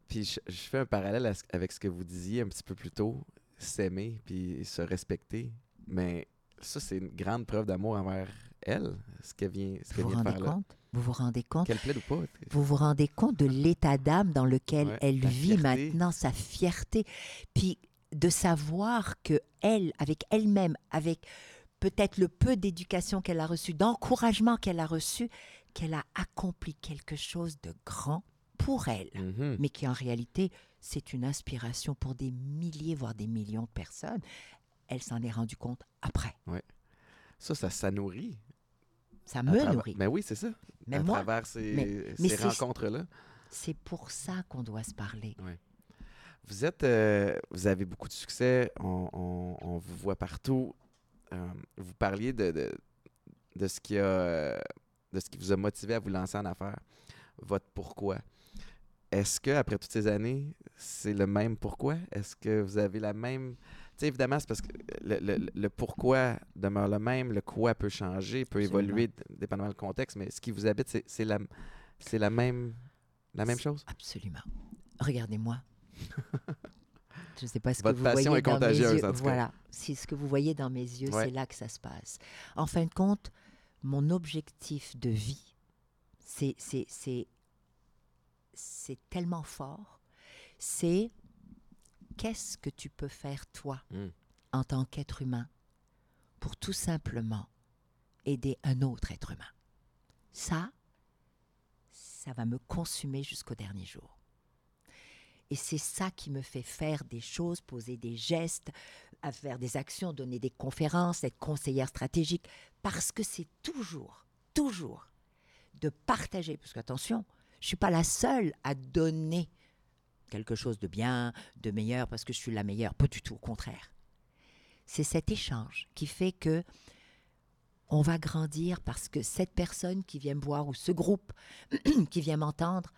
A: Puis je, je fais un parallèle avec ce que vous disiez un petit peu plus tôt, s'aimer puis se respecter. Mais ça, c'est une grande preuve d'amour envers elle, ce qu'elle vient, ce
B: Vous
A: qu'elle
B: vous
A: vient de
B: rendez
A: faire là.
B: compte? Vous vous rendez compte?
A: Qu'elle plaide ou pas.
B: Vous vous rendez compte de l'état d'âme dans lequel
A: Ouais,
B: elle vit
A: fierté.
B: maintenant, sa fierté, puis de savoir que elle, avec elle-même, avec peut-être le peu d'éducation qu'elle a reçu, d'encouragement qu'elle a reçu, qu'elle a accompli quelque chose de grand pour elle,
A: Mhm.
B: mais qui en réalité, c'est une inspiration pour des milliers, voire des millions de personnes. Elle s'en est rendue compte après.
A: Ça, ça, ça nourrit.
B: Ça me
A: travers-
B: nourrit.
A: Mais oui, c'est ça.
B: Mais
A: à
B: moi,
A: travers ces,
B: mais-
A: ces
B: mais
A: rencontres-là.
B: c'est pour ça qu'on doit se parler.
A: Vous êtes, euh, vous avez beaucoup de succès, on, on- on vous voit partout. Euh, vous parliez de, de, de ce qui a, de ce qui vous a motivé à vous lancer en affaires, votre pourquoi. Est-ce que après toutes ces années, c'est le même pourquoi? Est-ce que vous avez la même sais, évidemment, c'est parce que le, le- le pourquoi demeure le même, le quoi peut changer, peut
B: Absolument.
A: évoluer dépendamment du contexte, mais ce qui vous habite, c'est- c'est la, c'est la même, la même chose?
B: Absolument. Regardez-moi. Je ne sais pas ce
A: Votre
B: que vous
A: passion
B: voyez
A: est
B: dans mes
A: contagieuse,
B: yeux.
A: en tout cas.
B: Voilà. Si ce que vous voyez dans mes yeux,
A: Ouais.
B: c'est là que ça se passe. En fin de compte, mon objectif de vie, c'est c'est c'est c'est tellement fort. C'est qu'est-ce que tu peux faire toi
A: Mm.
B: en tant qu'être humain pour tout simplement aider un autre être humain? Ça, ça va me consumer jusqu'au dernier jour. Et c'est ça qui me fait faire des choses, poser des gestes, à faire des actions, donner des conférences, être conseillère stratégique, parce que c'est toujours, toujours de partager. Parce qu'attention, je ne suis pas la seule à donner quelque chose de bien, de meilleur, parce que je suis la meilleure. Pas du tout, au contraire. C'est cet échange qui fait que on va grandir parce que cette personne qui vient me voir ou ce groupe qui vient m'entendre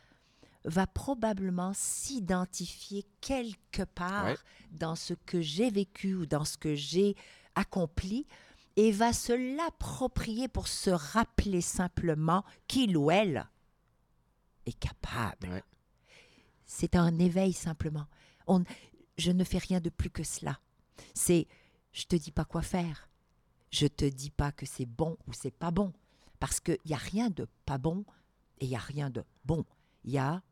B: va probablement s'identifier quelque part
A: Ouais.
B: dans ce que j'ai vécu ou dans ce que j'ai accompli et va se l'approprier pour se rappeler simplement qu'il ou elle est capable.
A: Ouais.
B: C'est un éveil simplement. On, je ne fais rien de plus que cela. C'est, je te dis pas quoi faire. Je te dis pas que c'est bon ou c'est pas bon. Parce qu'il n'y a rien de pas bon et il n'y a rien de bon. Il y a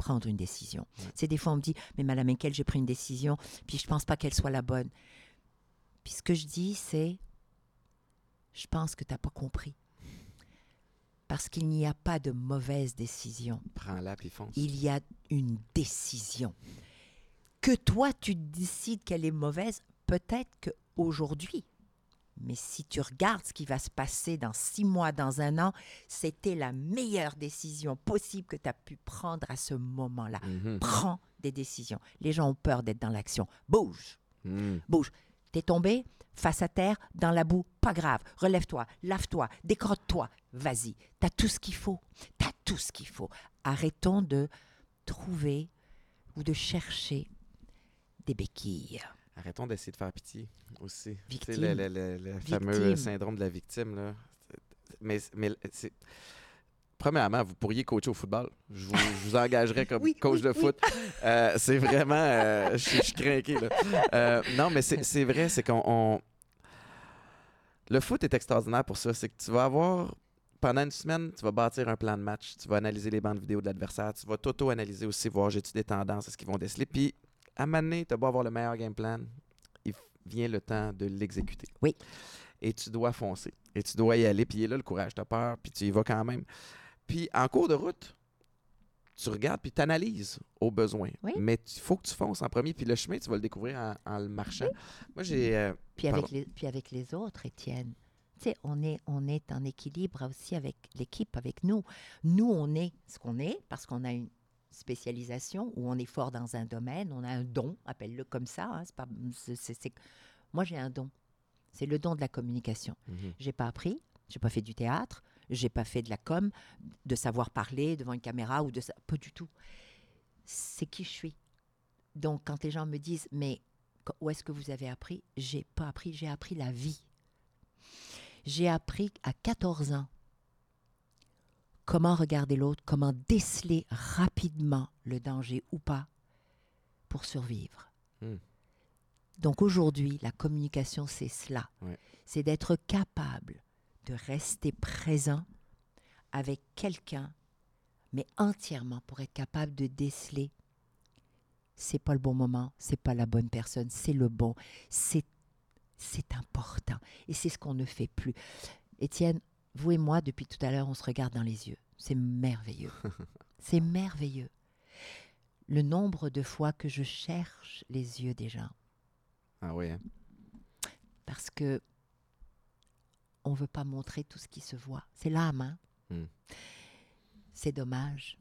B: prendre une décision. C'est des fois on me dit, mais Madame Henkel, j'ai pris une décision, puis je pense pas qu'elle soit la bonne. Puis ce que je dis, c'est, je pense que tu n'as pas compris. Parce qu'il n'y a pas de mauvaise décision
A: Prends-la puis fonce.
B: il y a une décision. Que toi, tu décides qu'elle est mauvaise, peut-être qu'aujourd'hui. Mais si tu regardes ce qui va se passer dans six mois, dans un an, c'était la meilleure décision possible que tu as pu prendre à ce moment-là.
A: Mhm.
B: Prends des décisions. Les gens ont peur d'être dans l'action. Bouge,
A: Mhm.
B: bouge. T'es tombé face à terre, dans la boue, pas grave. Relève-toi, lave-toi, décrotte-toi. Vas-y, t'as tout ce qu'il faut. T'as tout ce qu'il faut. Arrêtons de trouver ou de chercher des béquilles.
A: Arrêtons d'essayer de faire pitié aussi. Tu sais,
B: Victime.
A: le, le- le- le
B: Victime.
A: fameux syndrome de la victime. Là. Mais, mais c'est. Premièrement, vous pourriez coacher au football. Je vous, je vous engagerais comme
B: Oui,
A: coach
B: oui,
A: de
B: oui.
A: foot. Euh, c'est vraiment. euh, je suis- craqué. Là. Euh, non, mais c'est c'est vrai, c'est qu'on. Le foot est extraordinaire pour ça. C'est que tu vas avoir. Pendant une semaine, tu vas bâtir un plan de match. Tu vas analyser les bandes vidéo de l'adversaire. Tu vas t'auto-analyser aussi, voir j'ai-tu des tendances, est-ce qu'ils vont déceler? Puis, à donné, tu as beau avoir le meilleur game plan, il vient le temps de l'exécuter.
B: Oui.
A: Et tu dois foncer. Et tu dois y aller. Puis, il est là le courage. Tu as peur, puis tu y vas quand même. Puis, en cours de route, tu regardes, puis tu analyses au besoin.
B: Oui.
A: Mais il faut que tu fonces en premier. Puis, le chemin, tu vas le découvrir en, en le marchant. Moi, j'ai. euh,
B: Puis avec, les, puis avec les autres, Étienne. Tu sais, on est, on est en équilibre aussi avec l'équipe, avec nous. Nous, on est ce qu'on est parce qu'on a une spécialisation où on est fort dans un domaine, on a un don, appelle-le comme ça. hein, pas, Moi, j'ai un don. C'est le don de la communication.
A: mhm.
B: J'ai pas appris, j'ai pas fait du théâtre, j'ai pas fait de la com, de savoir parler devant une caméra ou de ça, pas du tout. C'est qui je suis. Donc quand les gens me disent mais où est-ce que vous avez appris? J'ai pas appris, j'ai appris la vie. J'ai appris à 14 ans comment regarder l'autre, comment déceler rapidement le danger ou pas pour survivre.
A: Hmm.
B: Donc aujourd'hui, la communication, c'est cela.
A: Ouais.
B: C'est d'être capable de rester présent avec quelqu'un, mais entièrement pour être capable de déceler c'est pas le bon moment, c'est pas la bonne personne, c'est le bon, c'est c'est important et c'est ce qu'on ne fait plus. Étienne, vous et moi depuis tout à l'heure, on se regarde dans les yeux. C'est merveilleux. c'est merveilleux. Le nombre de fois que je cherche les yeux des gens
A: Ah oui, hein?
B: parce que on veut pas montrer tout ce qui se voit. C'est l'âme, hein?
A: Hmm.
B: C'est dommage.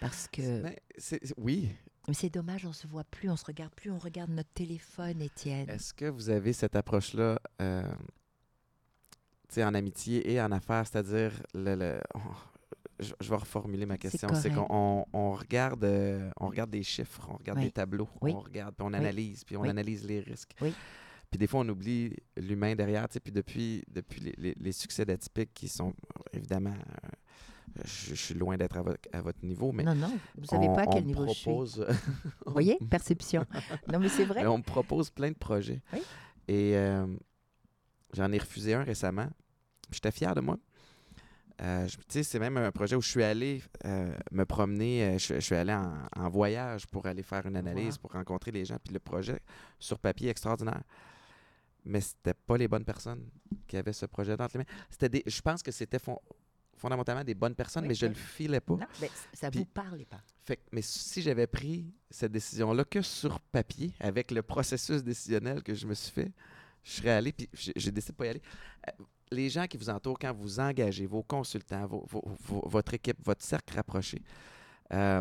B: Parce que.
A: Mais c'est- c'est- oui.
B: Mais c'est dommage, on se voit plus, on se regarde plus, on regarde notre téléphone, Étienne.
A: Est-ce que vous avez cette approche-là euh, tu sais, en amitié et en affaires? C'est-à-dire, le, le- je, je vais reformuler ma question. C'est qu'on on- on regarde, euh, on regarde des chiffres, on regarde
B: Oui.
A: des tableaux,
B: Oui.
A: on regarde, puis on
B: Oui.
A: analyse, puis on
B: Oui.
A: analyse les risques.
B: Oui.
A: Puis des fois, on oublie l'humain derrière. Puis depuis, depuis les, les- les succès d'atypiques qui sont, évidemment, euh, je, je suis loin d'être à, vo- à votre niveau, mais
B: non, non, vous savez
A: on-
B: pas à quel niveau je suis.
A: propose,
B: Vous voyez, perception. Non, mais c'est vrai.
A: Mais on me propose plein de projets.
B: Oui.
A: Et euh, j'en ai refusé un récemment. J'étais fier de moi. Euh, je- tu sais, c'est même un projet où je suis allé euh, me promener, je, je suis allé en, en voyage pour aller faire une analyse,
B: Wow.
A: pour rencontrer les gens. Puis le projet, sur papier, extraordinaire. Mais c'était pas les bonnes personnes qui avaient ce projet dans les mains. C'était des, je pense que c'était fon- fondamentalement des bonnes personnes,
B: Oui,
A: mais je le filais pas.
B: Non, ça
A: Puis-
B: vous parlait pas.
A: Fait mais si j'avais pris cette décision-là que sur papier, avec le processus décisionnel que je me suis fait, je serais allé, puis j'ai décidé de pas y aller. Euh, Les gens qui vous entourent, quand vous engagez, vos consultants, vos- vos- vos- votre équipe, votre cercle rapproché, euh,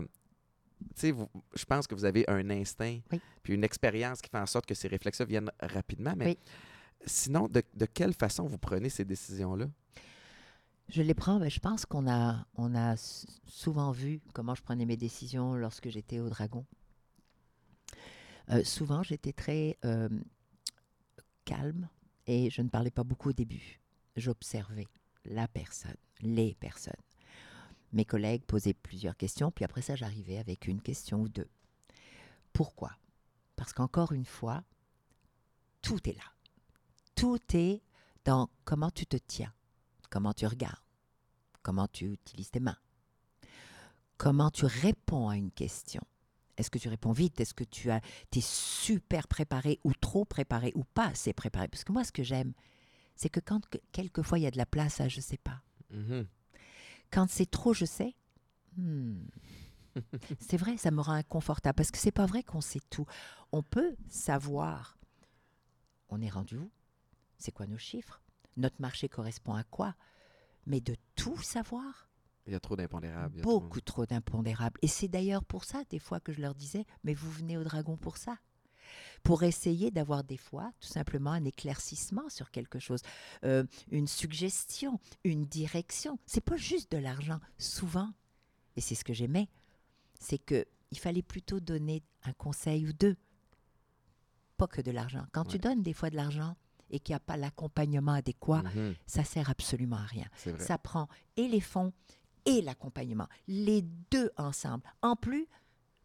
A: vous- je pense que vous avez un instinct,
B: Oui.
A: puis une expérience qui fait en sorte que ces réflexes viennent rapidement. Mais
B: Oui.
A: sinon, de, de quelle façon vous prenez ces décisions-là?
B: Je les prends, mais je pense qu'on a, on a souvent vu comment je prenais mes décisions lorsque j'étais au Dragon. Euh, souvent, j'étais très euh, calme et je ne parlais pas beaucoup au début. J'observais la personne, les personnes. Mes collègues posaient plusieurs questions, puis après ça, j'arrivais avec une question ou deux. Pourquoi? Parce qu'encore une fois, tout est là. Tout est dans comment tu te tiens comment tu regardes, comment tu utilises tes mains, comment tu réponds à une question. Est-ce que tu réponds vite? Est-ce que tu as, es super préparé ou trop préparé ou pas assez préparé? Parce que moi, ce que j'aime, c'est que quand que- quelquefois il y a de la place à je sais pas.
A: Mhm.
B: Quand c'est trop je sais, hmm, c'est vrai, ça me rend inconfortable parce que c'est pas vrai qu'on sait tout. On peut savoir, on est rendu où? C'est quoi nos chiffres? Notre marché correspond à quoi? Mais de tout savoir?
A: Il y a trop d'impondérables. a trop-
B: Beaucoup trop d'impondérables. Et c'est d'ailleurs pour ça, des fois, que je leur disais, mais vous venez au dragon pour ça. Pour essayer d'avoir des fois, tout simplement, un éclaircissement sur quelque chose, euh, une suggestion, une direction. C'est pas juste de l'argent. Souvent, et c'est ce que j'aimais, c'est que il fallait plutôt donner un conseil ou deux, pas que de l'argent. Quand tu donnes des fois de l'argent et qu'il n'y a pas l'accompagnement adéquat,
A: Mhm,
B: ça sert absolument à rien. Ça prend et les fonds et l'accompagnement, les deux ensemble. En plus,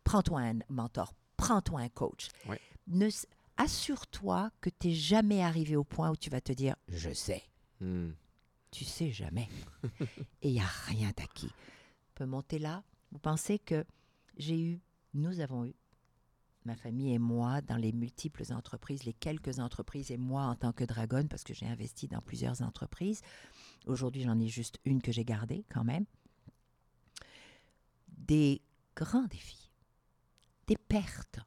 B: prends-toi un mentor, prends-toi un coach. Ne Assure-toi que tu n'es jamais arrivé au point où tu vas te dire Je sais.
A: Hmm.
B: Tu sais jamais. et il n'y a rien d'acquis. On peut monter là? Vous pensez que j'ai eu, nous avons eu, ma famille et moi, dans les multiples entreprises, les quelques entreprises, et moi en tant que dragonne, parce que j'ai investi dans plusieurs entreprises. Aujourd'hui, j'en ai juste une que j'ai gardée quand même. Des grands défis, des pertes,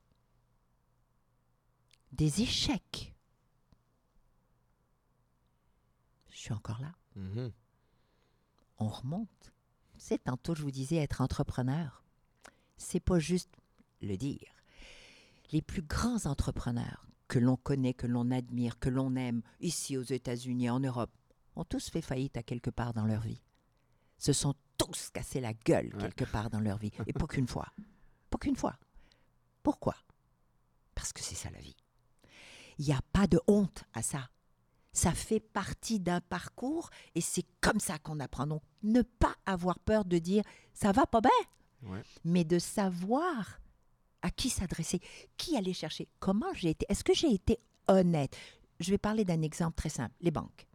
B: des échecs. Je suis encore là
A: Mhm.
B: on remonte. Sais, tantôt, je vous disais être entrepreneur. C'est pas juste le dire. Les plus grands entrepreneurs que l'on connaît, que l'on admire, que l'on aime, ici aux États-Unis, en Europe, ont tous fait faillite à quelque part dans leur vie. Se sont tous cassés la gueule
A: Ouais.
B: quelque part dans leur vie. Et pas qu'une fois. Pas qu'une fois. Pourquoi? Parce que c'est ça la vie. Il n'y a pas de honte à ça. Ça fait partie d'un parcours et c'est comme ça qu'on apprend. Donc, ne pas avoir peur de dire ça va pas bien,
A: Ouais.
B: mais de savoir à qui s'adresser, qui aller chercher, comment j'ai été. Est-ce que j'ai été honnête? Je vais parler d'un exemple très simple les banques.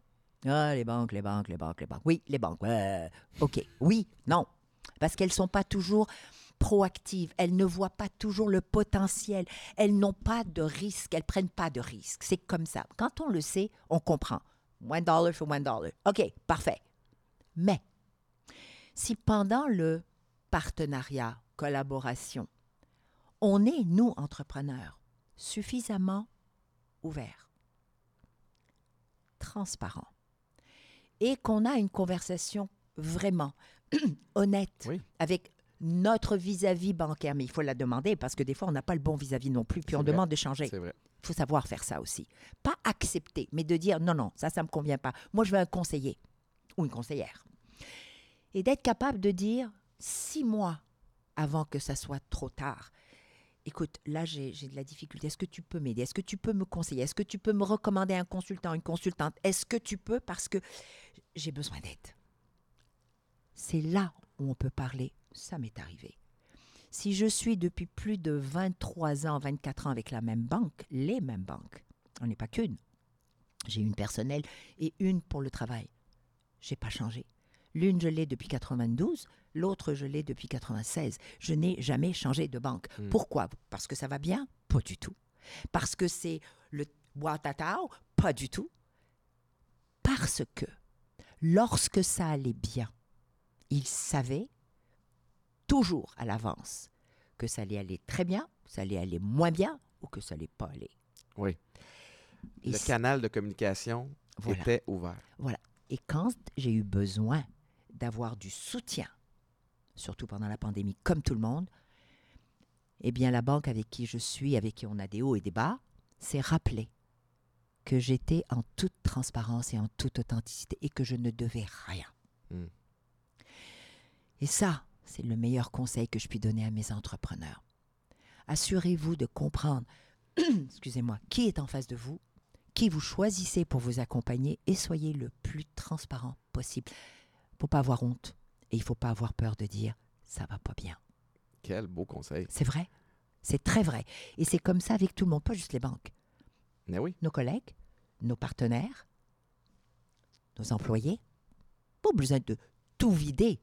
B: Ah, les banques, les banques, les banques, les banques. Oui, les banques. OK. Oui, non. Parce qu'elles ne sont pas toujours proactives. Elles ne voient pas toujours le potentiel. Elles n'ont pas de risque. Elles prennent pas de risque. C'est comme ça. Quand on le sait, on comprend. One dollar for one dollar. OK, parfait. Mais si pendant le partenariat, collaboration, on est, nous, entrepreneurs, suffisamment ouverts, transparents, et qu'on a une conversation vraiment honnête
A: Oui.
B: avec notre vis-à-vis bancaire, mais il faut la demander parce que des fois, on n'a pas le bon vis-à-vis non plus, puis on
A: vrai.
B: demande de changer. Il faut savoir faire ça aussi. Pas accepter, mais de dire non, non, ça, ça ne me convient pas. Moi, je veux un conseiller ou une conseillère. Et d'être capable de dire six mois avant que ça soit trop tard. Écoute, là, j'ai j'ai de la difficulté. Est-ce que tu peux m'aider? Est-ce que tu peux me conseiller? Est-ce que tu peux me recommander un consultant, une consultante? Est-ce que tu peux? Parce que j'ai besoin d'aide. C'est là où on peut parler. Ça m'est arrivé. Si je suis depuis plus de 23 ans, 24 ans avec la même banque, les mêmes banques, on n'est pas qu'une. J'ai une personnelle et une pour le travail. J'ai pas changé. L'une, je l'ai depuis 92, l'autre, je l'ai depuis 96. Je n'ai jamais changé de banque.
A: Hmm.
B: Pourquoi? Parce que ça va bien? Pas du tout. Parce que c'est le watatao Pas du tout. Parce que lorsque ça allait bien, ils savaient toujours à l'avance que ça allait aller très bien, ça allait aller moins bien ou que ça allait pas aller.
A: Oui.
B: Et
A: Le canal de communication
B: Voilà.
A: était ouvert.
B: Et quand j'ai eu besoin d'avoir du soutien, surtout pendant la pandémie, comme tout le monde, eh bien, la banque avec qui je suis, avec qui on a des hauts et des bas, s'est rappelé que j'étais en toute transparence et en toute authenticité et que je ne devais rien.
A: Mm.
B: Et ça, c'est le meilleur conseil que je puis donner à mes entrepreneurs. Assurez-vous de comprendre, excusez-moi, qui est en face de vous, qui vous choisissez pour vous accompagner et soyez le plus transparent possible. Il ne faut pas avoir honte et il ne faut pas avoir peur de dire ça va pas bien.
A: Quel beau conseil.
B: C'est vrai. C'est très vrai. Et c'est comme ça avec tout le monde, pas juste les banques.
A: Mais oui.
B: Nos collègues, nos partenaires, nos employés. Pas besoin de tout vider,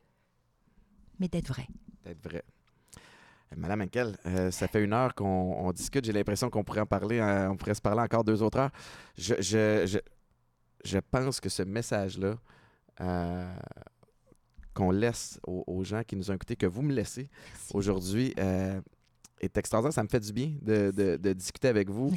B: mais d'être vrai.
A: D'être vrai. Euh, Madame Henkel, euh, ça fait une heure qu'on on discute. J'ai l'impression qu'on pourrait en parler, euh, on pourrait se parler encore deux autres heures. Je, je, je, je pense que ce message-là, euh, qu'on laisse aux, gens qui nous ont écoutés, que vous me laissez aujourd'hui, euh, est extraordinaire. Ça me fait du bien de, de discuter avec vous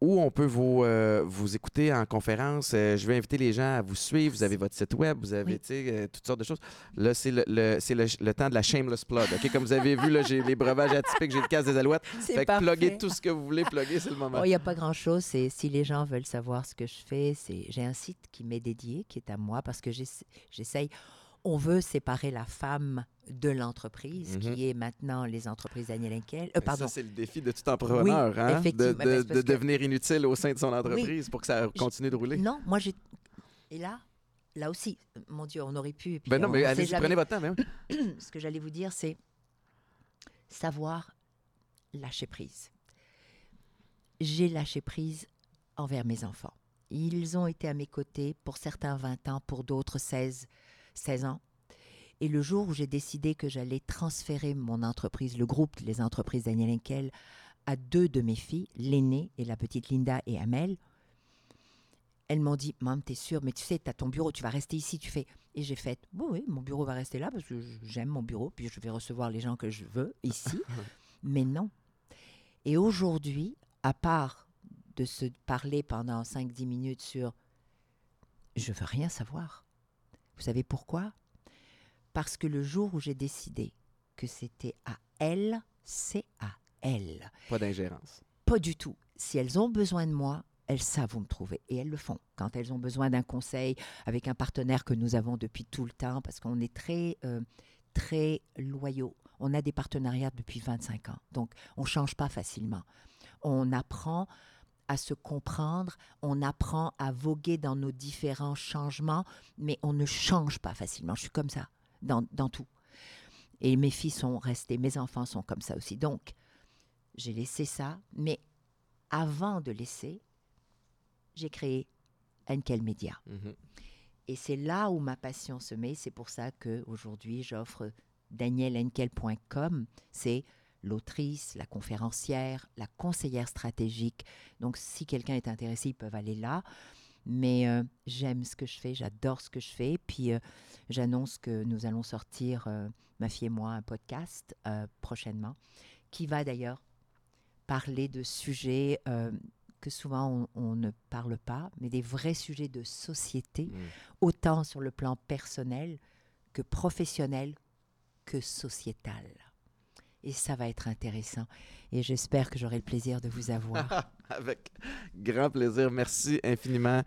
A: où on peut vous, euh, vous écouter en conférence. Euh, je vais inviter les gens à vous suivre. Vous avez votre site web, vous avez euh, toutes sortes de choses. Là, c'est le, le, temps de la shameless plug. Comme vous avez vu, j'ai les breuvages atypiques, j'ai le casse des alouettes. Fait que pluguez tout ce que vous voulez plugger, c'est le moment.
B: Il n'y a pas grand-chose. Si les gens veulent savoir ce que je fais, j'ai un site qui m'est dédié, qui est à moi, parce que j'essaye on veut séparer la femme de l'entreprise, qui mhm. est maintenant les entreprises Daniel Henkel.
A: Euh, pardon. Ça, c'est le défi de tout entrepreneur, hein? de, devenir inutile au sein de son entreprise pour que ça continue de rouler.
B: Non, moi, j'ai... Et là, là aussi, mon Dieu, on aurait pu...
A: Ben non, mais allez-y, prenez votre temps.
B: Ce que j'allais vous dire, c'est savoir lâcher prise. J'ai lâché prise envers mes enfants. Ils ont été à mes côtés, pour certains 20 ans, pour d'autres 16 16 ans. Et le jour où j'ai décidé que j'allais transférer mon entreprise, le groupe Les Entreprises Daniel Henkel, à deux de mes filles, l'aînée et la petite Linda et Amel, elles m'ont dit Maman, t'es sûre, mais tu sais, t'as ton bureau, tu vas rester ici, tu fais. Et j'ai fait Oui, oui, mon bureau va rester là parce que j'aime mon bureau, puis je vais recevoir les gens que je veux ici. mais non. Et aujourd'hui, à part de se parler pendant 5-10 minutes sur Je veux rien savoir. Vous savez pourquoi? Parce que le jour où j'ai décidé que c'était à elles, c'est à elles.
A: Pas d'ingérence.
B: Pas du tout. Si elles ont besoin de moi, elles savent où me trouver et elles le font. Quand elles ont besoin d'un conseil avec un partenaire que nous avons depuis tout le temps, parce qu'on est très, euh, très loyaux. On a des partenariats depuis 25 ans, donc on ne change pas facilement. On apprend à se comprendre, on apprend à voguer dans nos différents changements, mais on ne change pas facilement. Je suis comme ça dans, tout. Et mes filles sont restées, mes enfants sont comme ça aussi. Donc, j'ai laissé ça, mais avant de laisser, j'ai créé Enkel Media. Mhm. Et c'est là où ma passion se met. C'est pour ça qu'aujourd'hui, j'offre danielenkel.com. C'est l'autrice, la conférencière, la conseillère stratégique. Donc, si quelqu'un est intéressé, ils peuvent aller là. Mais euh, j'aime ce que je fais, j'adore ce que je fais. Puis, euh, j'annonce que nous allons sortir, euh, ma fille et moi, un podcast prochainement, qui va d'ailleurs parler de sujets que souvent on, ne parle pas, mais des vrais sujets de société, mmh. autant sur le plan personnel que professionnel que sociétal et ça va être intéressant. Et j'espère que j'aurai le plaisir de vous avoir.
A: Avec grand plaisir. Merci infiniment.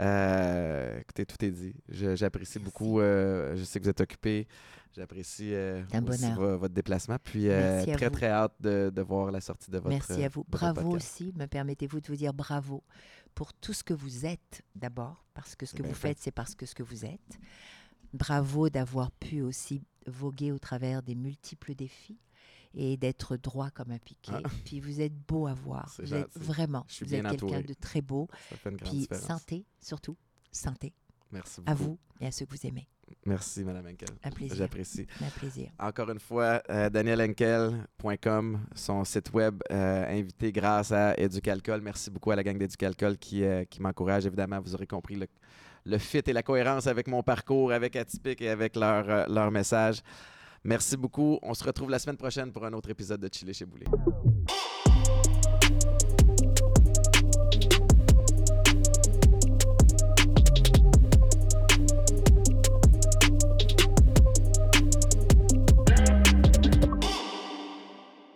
A: Euh, écoutez, tout est dit. J'apprécie beaucoup. Euh, je sais que vous êtes occupé. J'apprécie euh, votre déplacement. Puis très, très hâte de, de, voir la sortie de votre
B: Merci à vous. Bravo aussi. Me permettez-vous de vous dire bravo pour tout ce que vous êtes d'abord, parce que ce que vous faites, c'est parce que ce que vous êtes. Bravo d'avoir pu aussi voguer au travers des multiples défis et d'être droit comme un piquet. Ah. Puis vous êtes beau à voir. Vous êtes vraiment, vous êtes quelqu'un de très beau.
A: Ça fait une grande
B: Puis
A: différence.
B: santé, surtout, santé.
A: Merci beaucoup.
B: À vous et à ceux que vous aimez.
A: Merci, Mme Henkel.
B: Un plaisir.
A: J'apprécie.
B: Un plaisir.
A: Encore une fois, euh, danielenkel.com, son site web, euh, invité grâce à Éducalcol. Merci beaucoup à la gang d'Éducalcol qui, euh, qui m'encourage. Évidemment, vous aurez compris le, le fit et la cohérence avec mon parcours, avec Atypique et avec leur, euh, leur message. Merci beaucoup. On se retrouve la semaine prochaine pour un autre épisode de Chili chez Boulet.